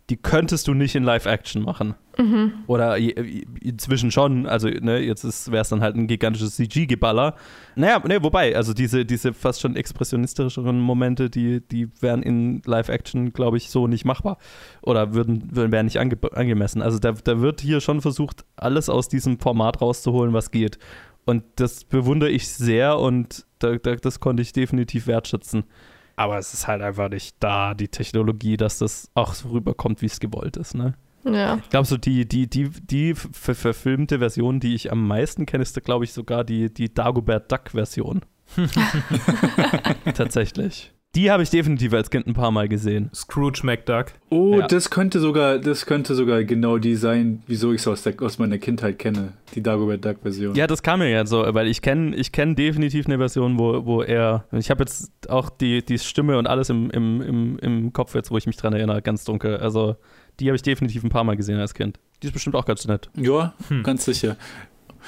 die könntest du nicht in Live-Action machen. Mhm. Oder inzwischen schon, also ne, jetzt wäre es dann halt ein gigantisches CG-Geballer. Naja, ne, wobei, also diese, diese fast schon expressionistischeren Momente, die, die wären in Live-Action, glaube ich, so nicht machbar. Oder würden, würden wären nicht ange angemessen. Also da, da wird hier schon versucht, alles aus diesem Format rauszuholen, was geht. Und das bewundere ich sehr und da, da, das konnte ich definitiv wertschätzen. Aber es ist halt einfach nicht da, die Technologie, dass das auch so rüberkommt, wie es gewollt ist, ne? Ja. Ich glaube, so die, die, die, die ver verfilmte Version, die ich am meisten kenne, ist, glaube ich, sogar die, die Dagobert Duck-Version. Tatsächlich. Die habe ich definitiv als Kind ein paar Mal gesehen. Scrooge McDuck. Oh, Ja. das könnte sogar, das könnte sogar genau die sein, wieso ich es aus, aus meiner Kindheit kenne. Die Dagobert Duck Version. Ja, das kam mir ja so, weil ich kenne ich kenn definitiv eine Version, wo, wo er. Ich habe jetzt auch die, die Stimme und alles im, im, im, im Kopf jetzt, wo ich mich dran erinnere, ganz dunkel. Also, die habe ich definitiv ein paar Mal gesehen als Kind. Die ist bestimmt auch ganz nett. Ja, ganz sicher.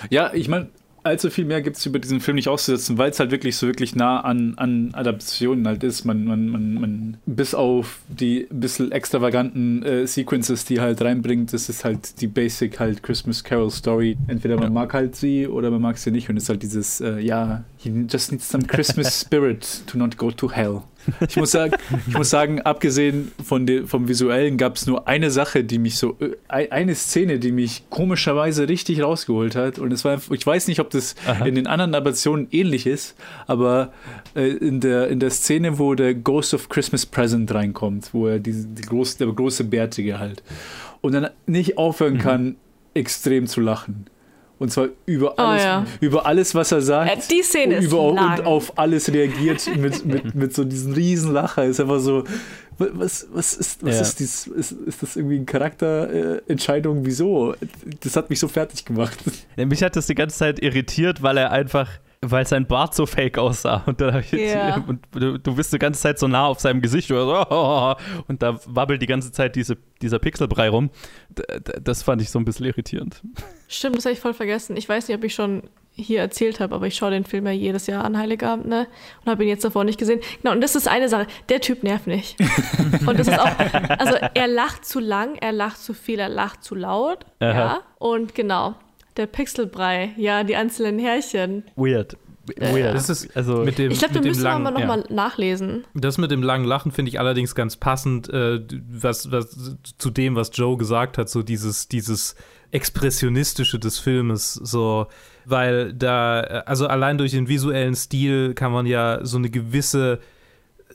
Ja, ich meine, allzu viel mehr gibt es über diesen Film nicht auszusetzen, weil es halt wirklich so wirklich nah an, an Adaptionen halt ist. Man, man, man, man, bis auf die bisschen extravaganten äh, Sequences, die halt reinbringt, das ist halt die Basic halt Christmas Carol Story. Entweder man mag halt sie oder man mag sie nicht und es ist halt dieses, äh, ja, he just needs some Christmas spirit to not go to hell. Ich muss sagen, ich muss sagen abgesehen von de, vom Visuellen gab es nur eine Sache, die mich so, äh, ein- eine Szene, die mich komischerweise richtig rausgeholt hat. Und es war, ich weiß nicht, ob das Aha. in den anderen Adaptionen ähnlich ist, aber äh, in, der, in der Szene, wo der Ghost of Christmas Present reinkommt, wo er diese, die große, der große Bärtige halt und dann nicht aufhören kann, extrem zu lachen. Und zwar über Oh, alles, ja. über alles was er sagt. Äh, die Szene und, ist über, lang. und auf alles reagiert mit, mit, mit so diesem riesen Lacher. Ist einfach so, wa- was, was ist, was Ja. ist dies, ist, ist das irgendwie eine Charakterentscheidung? Wieso? Das hat mich so fertig gemacht. Ja, mich hat das die ganze Zeit irritiert, weil er einfach, weil sein Bart so fake aussah. Und, dann ich, Ja. und du, du bist die ganze Zeit so nah auf seinem Gesicht so, oh, und da wabbelt die ganze Zeit diese, dieser Pixelbrei rum. D- das fand ich so ein bisschen irritierend. Stimmt, das habe ich voll vergessen. Ich weiß nicht, ob ich schon hier erzählt habe, aber ich schaue den Film ja jedes Jahr an Heiligabend, ne? Und habe ihn jetzt davor nicht gesehen. Genau, und das ist eine Sache. Der Typ nervt nicht. und das ist auch, also er lacht zu lang, er lacht zu viel, er lacht zu laut. Aha. Ja. Und genau, der Pixelbrei, ja, die einzelnen Härchen. Weird. Äh, Weird. Das ist also, mit dem, Ich glaube, dem müssen wir langen, mal nochmal nachlesen. Das mit dem langen Lachen finde ich allerdings ganz passend, äh, was, was zu dem, was Joe gesagt hat, so dieses, dieses Expressionistische des Filmes, so, weil da, also allein durch den visuellen Stil kann man ja so eine gewisse,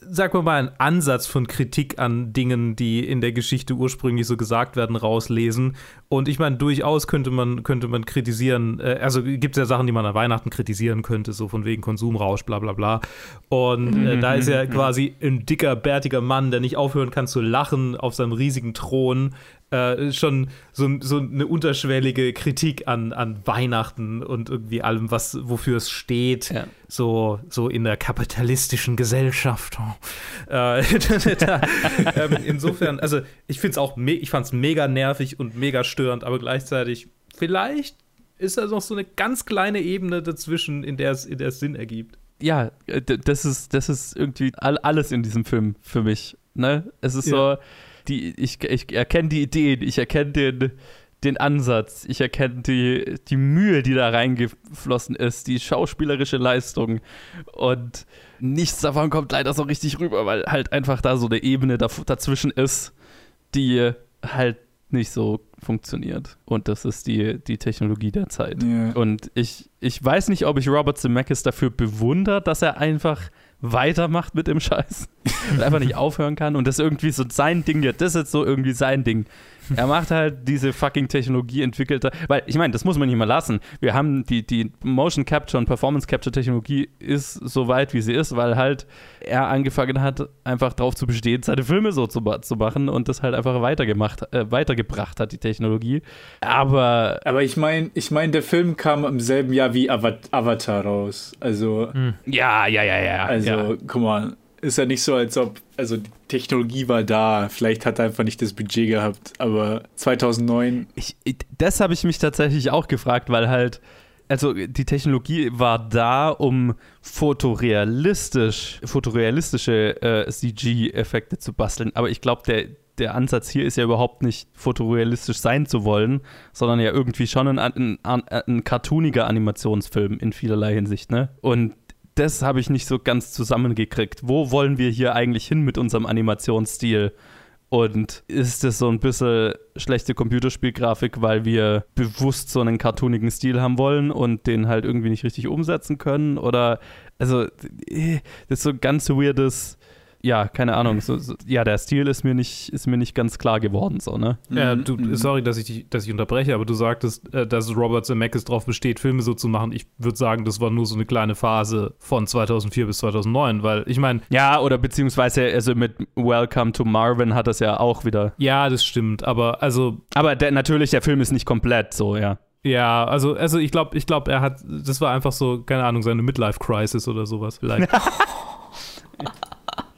sag mal mal, einen Ansatz von Kritik an Dingen, die in der Geschichte ursprünglich so gesagt werden, rauslesen. Und ich meine, durchaus könnte man, könnte man kritisieren, äh, also gibt es ja Sachen, die man an Weihnachten kritisieren könnte, so von wegen Konsumrausch, bla bla bla. Und äh, da ist ja quasi ein dicker, bärtiger Mann, der nicht aufhören kann zu lachen auf seinem riesigen Thron. Äh, schon so, so eine unterschwellige Kritik an, an Weihnachten und irgendwie allem, was, wofür es steht, so, so in der kapitalistischen Gesellschaft. Äh, da, ähm, insofern, also ich finde es auch, ich fand es mega nervig und mega störend, aber gleichzeitig, vielleicht ist da noch so eine ganz kleine Ebene dazwischen, in der es, in der es Sinn ergibt. ja, das ist, das ist irgendwie all, alles in diesem Film für mich. Ne? Es ist Ja. so, die, ich, ich erkenne die Ideen, ich erkenne den, den Ansatz, ich erkenne die, die Mühe, die da reingeflossen ist, die schauspielerische Leistung. Und nichts davon kommt leider so richtig rüber, weil halt einfach da so eine Ebene dazwischen ist, die halt nicht so funktioniert. Und das ist die, die Technologie der Zeit. Ja. Und ich, ich weiß nicht, ob ich Robert Zemeckis dafür bewundert, dass er einfach weitermacht mit dem Scheiß und einfach nicht aufhören kann und das irgendwie so sein Ding wird. Das ist jetzt so irgendwie sein Ding. Er macht halt diese fucking Technologie entwickelte, weil ich meine, das muss man nicht mal lassen. Wir haben die, die Motion Capture und Performance Capture Technologie ist so weit, wie sie ist, weil halt er angefangen hat, einfach darauf zu bestehen, seine Filme so zu, zu machen und das halt einfach weitergemacht, äh, weitergebracht hat, die Technologie. Aber Aber ich meine, ich mein, der Film kam im selben Jahr wie Ava- Avatar raus. Also, ja, ja, ja, ja. also, ja. guck mal, ist ja nicht so, als ob, also die Technologie war da. Vielleicht hat er einfach nicht das Budget gehabt. Aber 2009, Ich, das habe ich mich tatsächlich auch gefragt, weil halt, also die Technologie war da, um fotorealistisch, fotorealistische äh, CG-Effekte zu basteln. Aber ich glaube, der, der Ansatz hier ist ja überhaupt nicht fotorealistisch sein zu wollen, sondern ja irgendwie schon ein, ein, ein, ein cartooniger Animationsfilm in vielerlei Hinsicht, ne? Und das habe ich nicht so ganz zusammengekriegt. Wo wollen wir hier eigentlich hin mit unserem Animationsstil? Und ist das so ein bisschen schlechte Computerspielgrafik, weil wir bewusst so einen cartoonigen Stil haben wollen und den halt irgendwie nicht richtig umsetzen können? Oder, also, äh, das ist so ein ganz weirdes, ja, keine Ahnung. So, so, ja, der Stil ist mir nicht, ist mir nicht ganz klar geworden, so, ne? Ja, du, sorry, dass ich, dich- dass ich unterbreche, aber du sagtest, äh, dass Robert Zemeckis darauf besteht, Filme so zu machen. Ich würde sagen, das war nur so eine kleine Phase von 2004 bis 2009, weil ich meine, Ja, oder beziehungsweise, also mit Welcome to Marvin hat das ja auch wieder. ja, das stimmt, aber also Aber der, natürlich, der Film ist nicht komplett so, ja. Ja, also, also ich glaube, ich glaube, er hat, das war einfach so, keine Ahnung, seine Midlife-Crisis oder sowas vielleicht.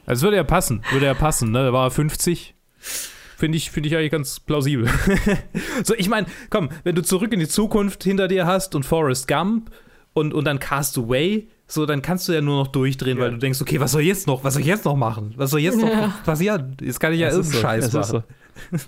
also würde ja passen, würde ja passen, ne? Da war er 50. Finde ich, finde ich eigentlich ganz plausibel. so, ich meine, komm, wenn du zurück in die Zukunft hinter dir hast und Forrest Gump und, und dann Castaway, so, dann kannst du ja nur noch durchdrehen, weil du denkst, okay, was soll jetzt noch, was soll ich jetzt noch machen? Was soll jetzt Ja. noch passieren? Jetzt kann ich ja irgendeinen so, Scheiß machen.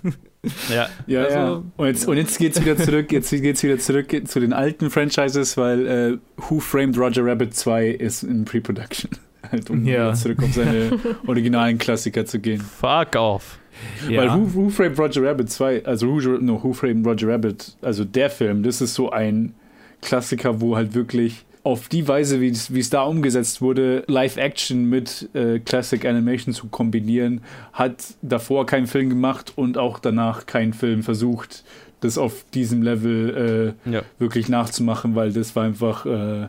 so. Ja. Ja, Also- ja. Und jetzt, und jetzt geht's wieder zurück, jetzt geht's wieder zurück zu den alten Franchises, weil äh, Who Framed Roger Rabbit 2 ist in Pre-Production. Halt, um Ja. zurück auf seine originalen Klassiker zu gehen. Fuck off. Weil Who, Who Framed Roger Rabbit 2, also Who, no, Who Framed Roger Rabbit, also der Film, das ist so ein Klassiker, wo halt wirklich auf die Weise, wie es wie es da umgesetzt wurde, Live-Action mit äh, Classic Animation zu kombinieren, hat davor keinen Film gemacht und auch danach keinen Film versucht, das auf diesem Level äh, Ja. wirklich nachzumachen, weil das war einfach äh,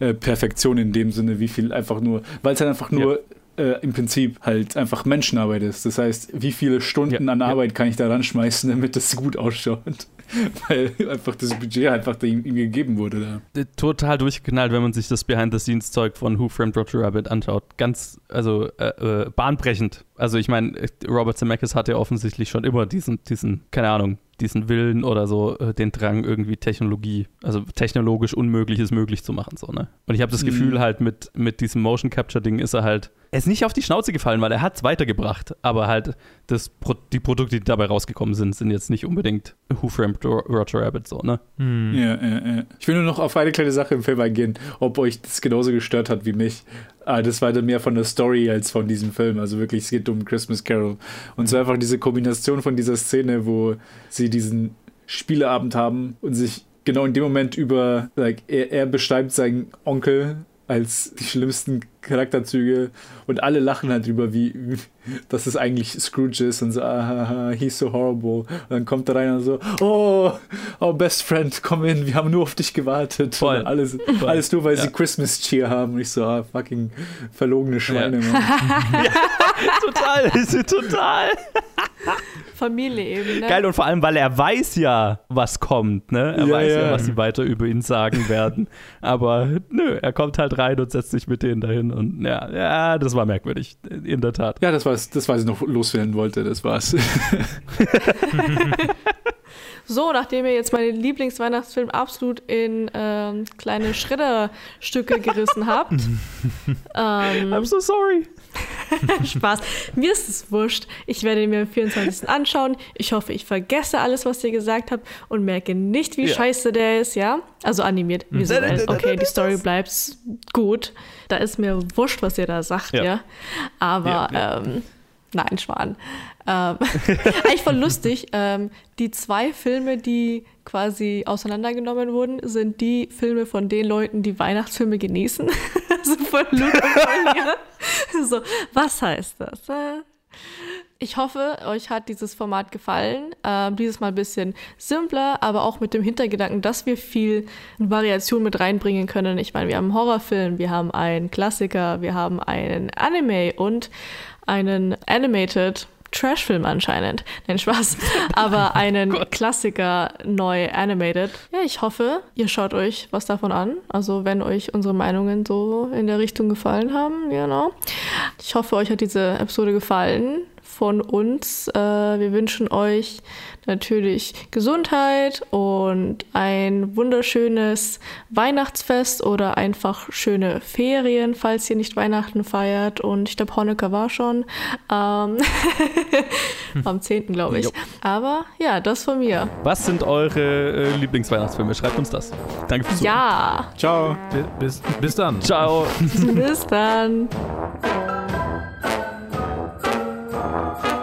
äh, Perfektion in dem Sinne, wie viel einfach nur, weil es halt einfach nur äh, im Prinzip halt einfach Menschenarbeit ist. Das heißt, wie viele Stunden an Arbeit kann ich da ranschmeißen, damit das gut ausschaut? weil einfach das Budget einfach da ihm, ihm gegeben wurde. Da. Äh, Total durchgeknallt, wenn man sich das Behind-the-Scenes-Zeug von Who Framed Roger Rabbit anschaut. Ganz, also äh, äh, bahnbrechend. Also ich meine, Robert Zemeckis hatte ja offensichtlich schon immer diesen, diesen, keine Ahnung, diesen Willen oder so, äh, den Drang, irgendwie Technologie, also technologisch Unmögliches möglich zu machen. So, ne? Und ich habe das Mhm. Gefühl, halt mit, mit diesem Motion Capture-Ding ist er halt, er ist nicht auf die Schnauze gefallen, weil er hat es weitergebracht. Aber halt, das, Pro die Produkte, die dabei rausgekommen sind, sind jetzt nicht unbedingt Who Framed Ro- Roger Rabbit, so, ne? Ja, ja, ja. Ich will nur noch auf eine kleine Sache im Film eingehen, ob euch das genauso gestört hat wie mich. Ah, das war dann mehr von der Story als von diesem Film. Also wirklich, es geht um Christmas Carol. Und so einfach diese Kombination von dieser Szene, wo sie diesen Spieleabend haben und sich genau in dem Moment über, like, er, er beschreibt seinen Onkel als die schlimmsten Charakterzüge und alle lachen halt drüber, wie, wie dass es eigentlich Scrooge ist und so, ah, he's so horrible. Und dann kommt er rein und so, oh, our best friend, komm in, wir haben nur auf dich gewartet. Voll. Und alles, Voll. alles nur, weil Ja. sie Christmas Cheer haben. Und ich so, ah, fucking verlogene Schweine, Mann. total, total. Familie eben, ne? Geil, und vor allem, weil er weiß ja, was kommt, ne? Er Ja, weiß ja. ja. was sie weiter über ihn sagen werden. Aber nö, er kommt halt rein und setzt sich mit denen dahin und ja, ja, das war merkwürdig, in der Tat. Ja, das war's, das, was ich noch loswerden wollte, das war's. So, nachdem ihr jetzt meinen Lieblingsweihnachtsfilm absolut in ähm, kleine Schredderstücke gerissen habt. ähm, I'm so sorry. Spaß. Mir ist es wurscht. Ich werde ihn mir am 24. anschauen. Ich hoffe, ich vergesse alles, was ihr gesagt habt und merke nicht, wie Ja. scheiße der ist, ja? Also animiert, visuell. Okay, die Story bleibt gut. Da ist mir wurscht, was ihr da sagt, ja? Ja. Aber, ja. ähm, nein, Schwan. Ähm, eigentlich voll lustig. Ähm, die zwei Filme, die quasi auseinandergenommen wurden, sind die Filme von den Leuten, die Weihnachtsfilme genießen. Luke und von mir. So, was heißt das? Ich hoffe, euch hat dieses Format gefallen. Ähm, dieses Mal ein bisschen simpler, aber auch mit dem Hintergedanken, dass wir viel Variation mit reinbringen können. Ich meine, wir haben einen Horrorfilm, wir haben einen Klassiker, wir haben einen Anime und einen Animated Trashfilm anscheinend. Nein, Spaß. Aber einen Klassiker neu animated. Ja, ich hoffe, ihr schaut euch was davon an. Also, wenn euch unsere Meinungen so in der Richtung gefallen haben, genau. Ich hoffe, euch hat diese Episode gefallen von uns. Äh, wir wünschen euch natürlich Gesundheit und ein wunderschönes Weihnachtsfest oder einfach schöne Ferien, falls ihr nicht Weihnachten feiert. Und ich glaube, Hanukkah war schon ähm, am 10. glaube ich. Jo. Aber ja, das von mir. Was sind eure äh, Lieblingsweihnachtsfilme? Schreibt uns das. Danke fürs Zuhören. Ja, Ciao. Bis, bis dann. Ciao. bis dann. Thank you.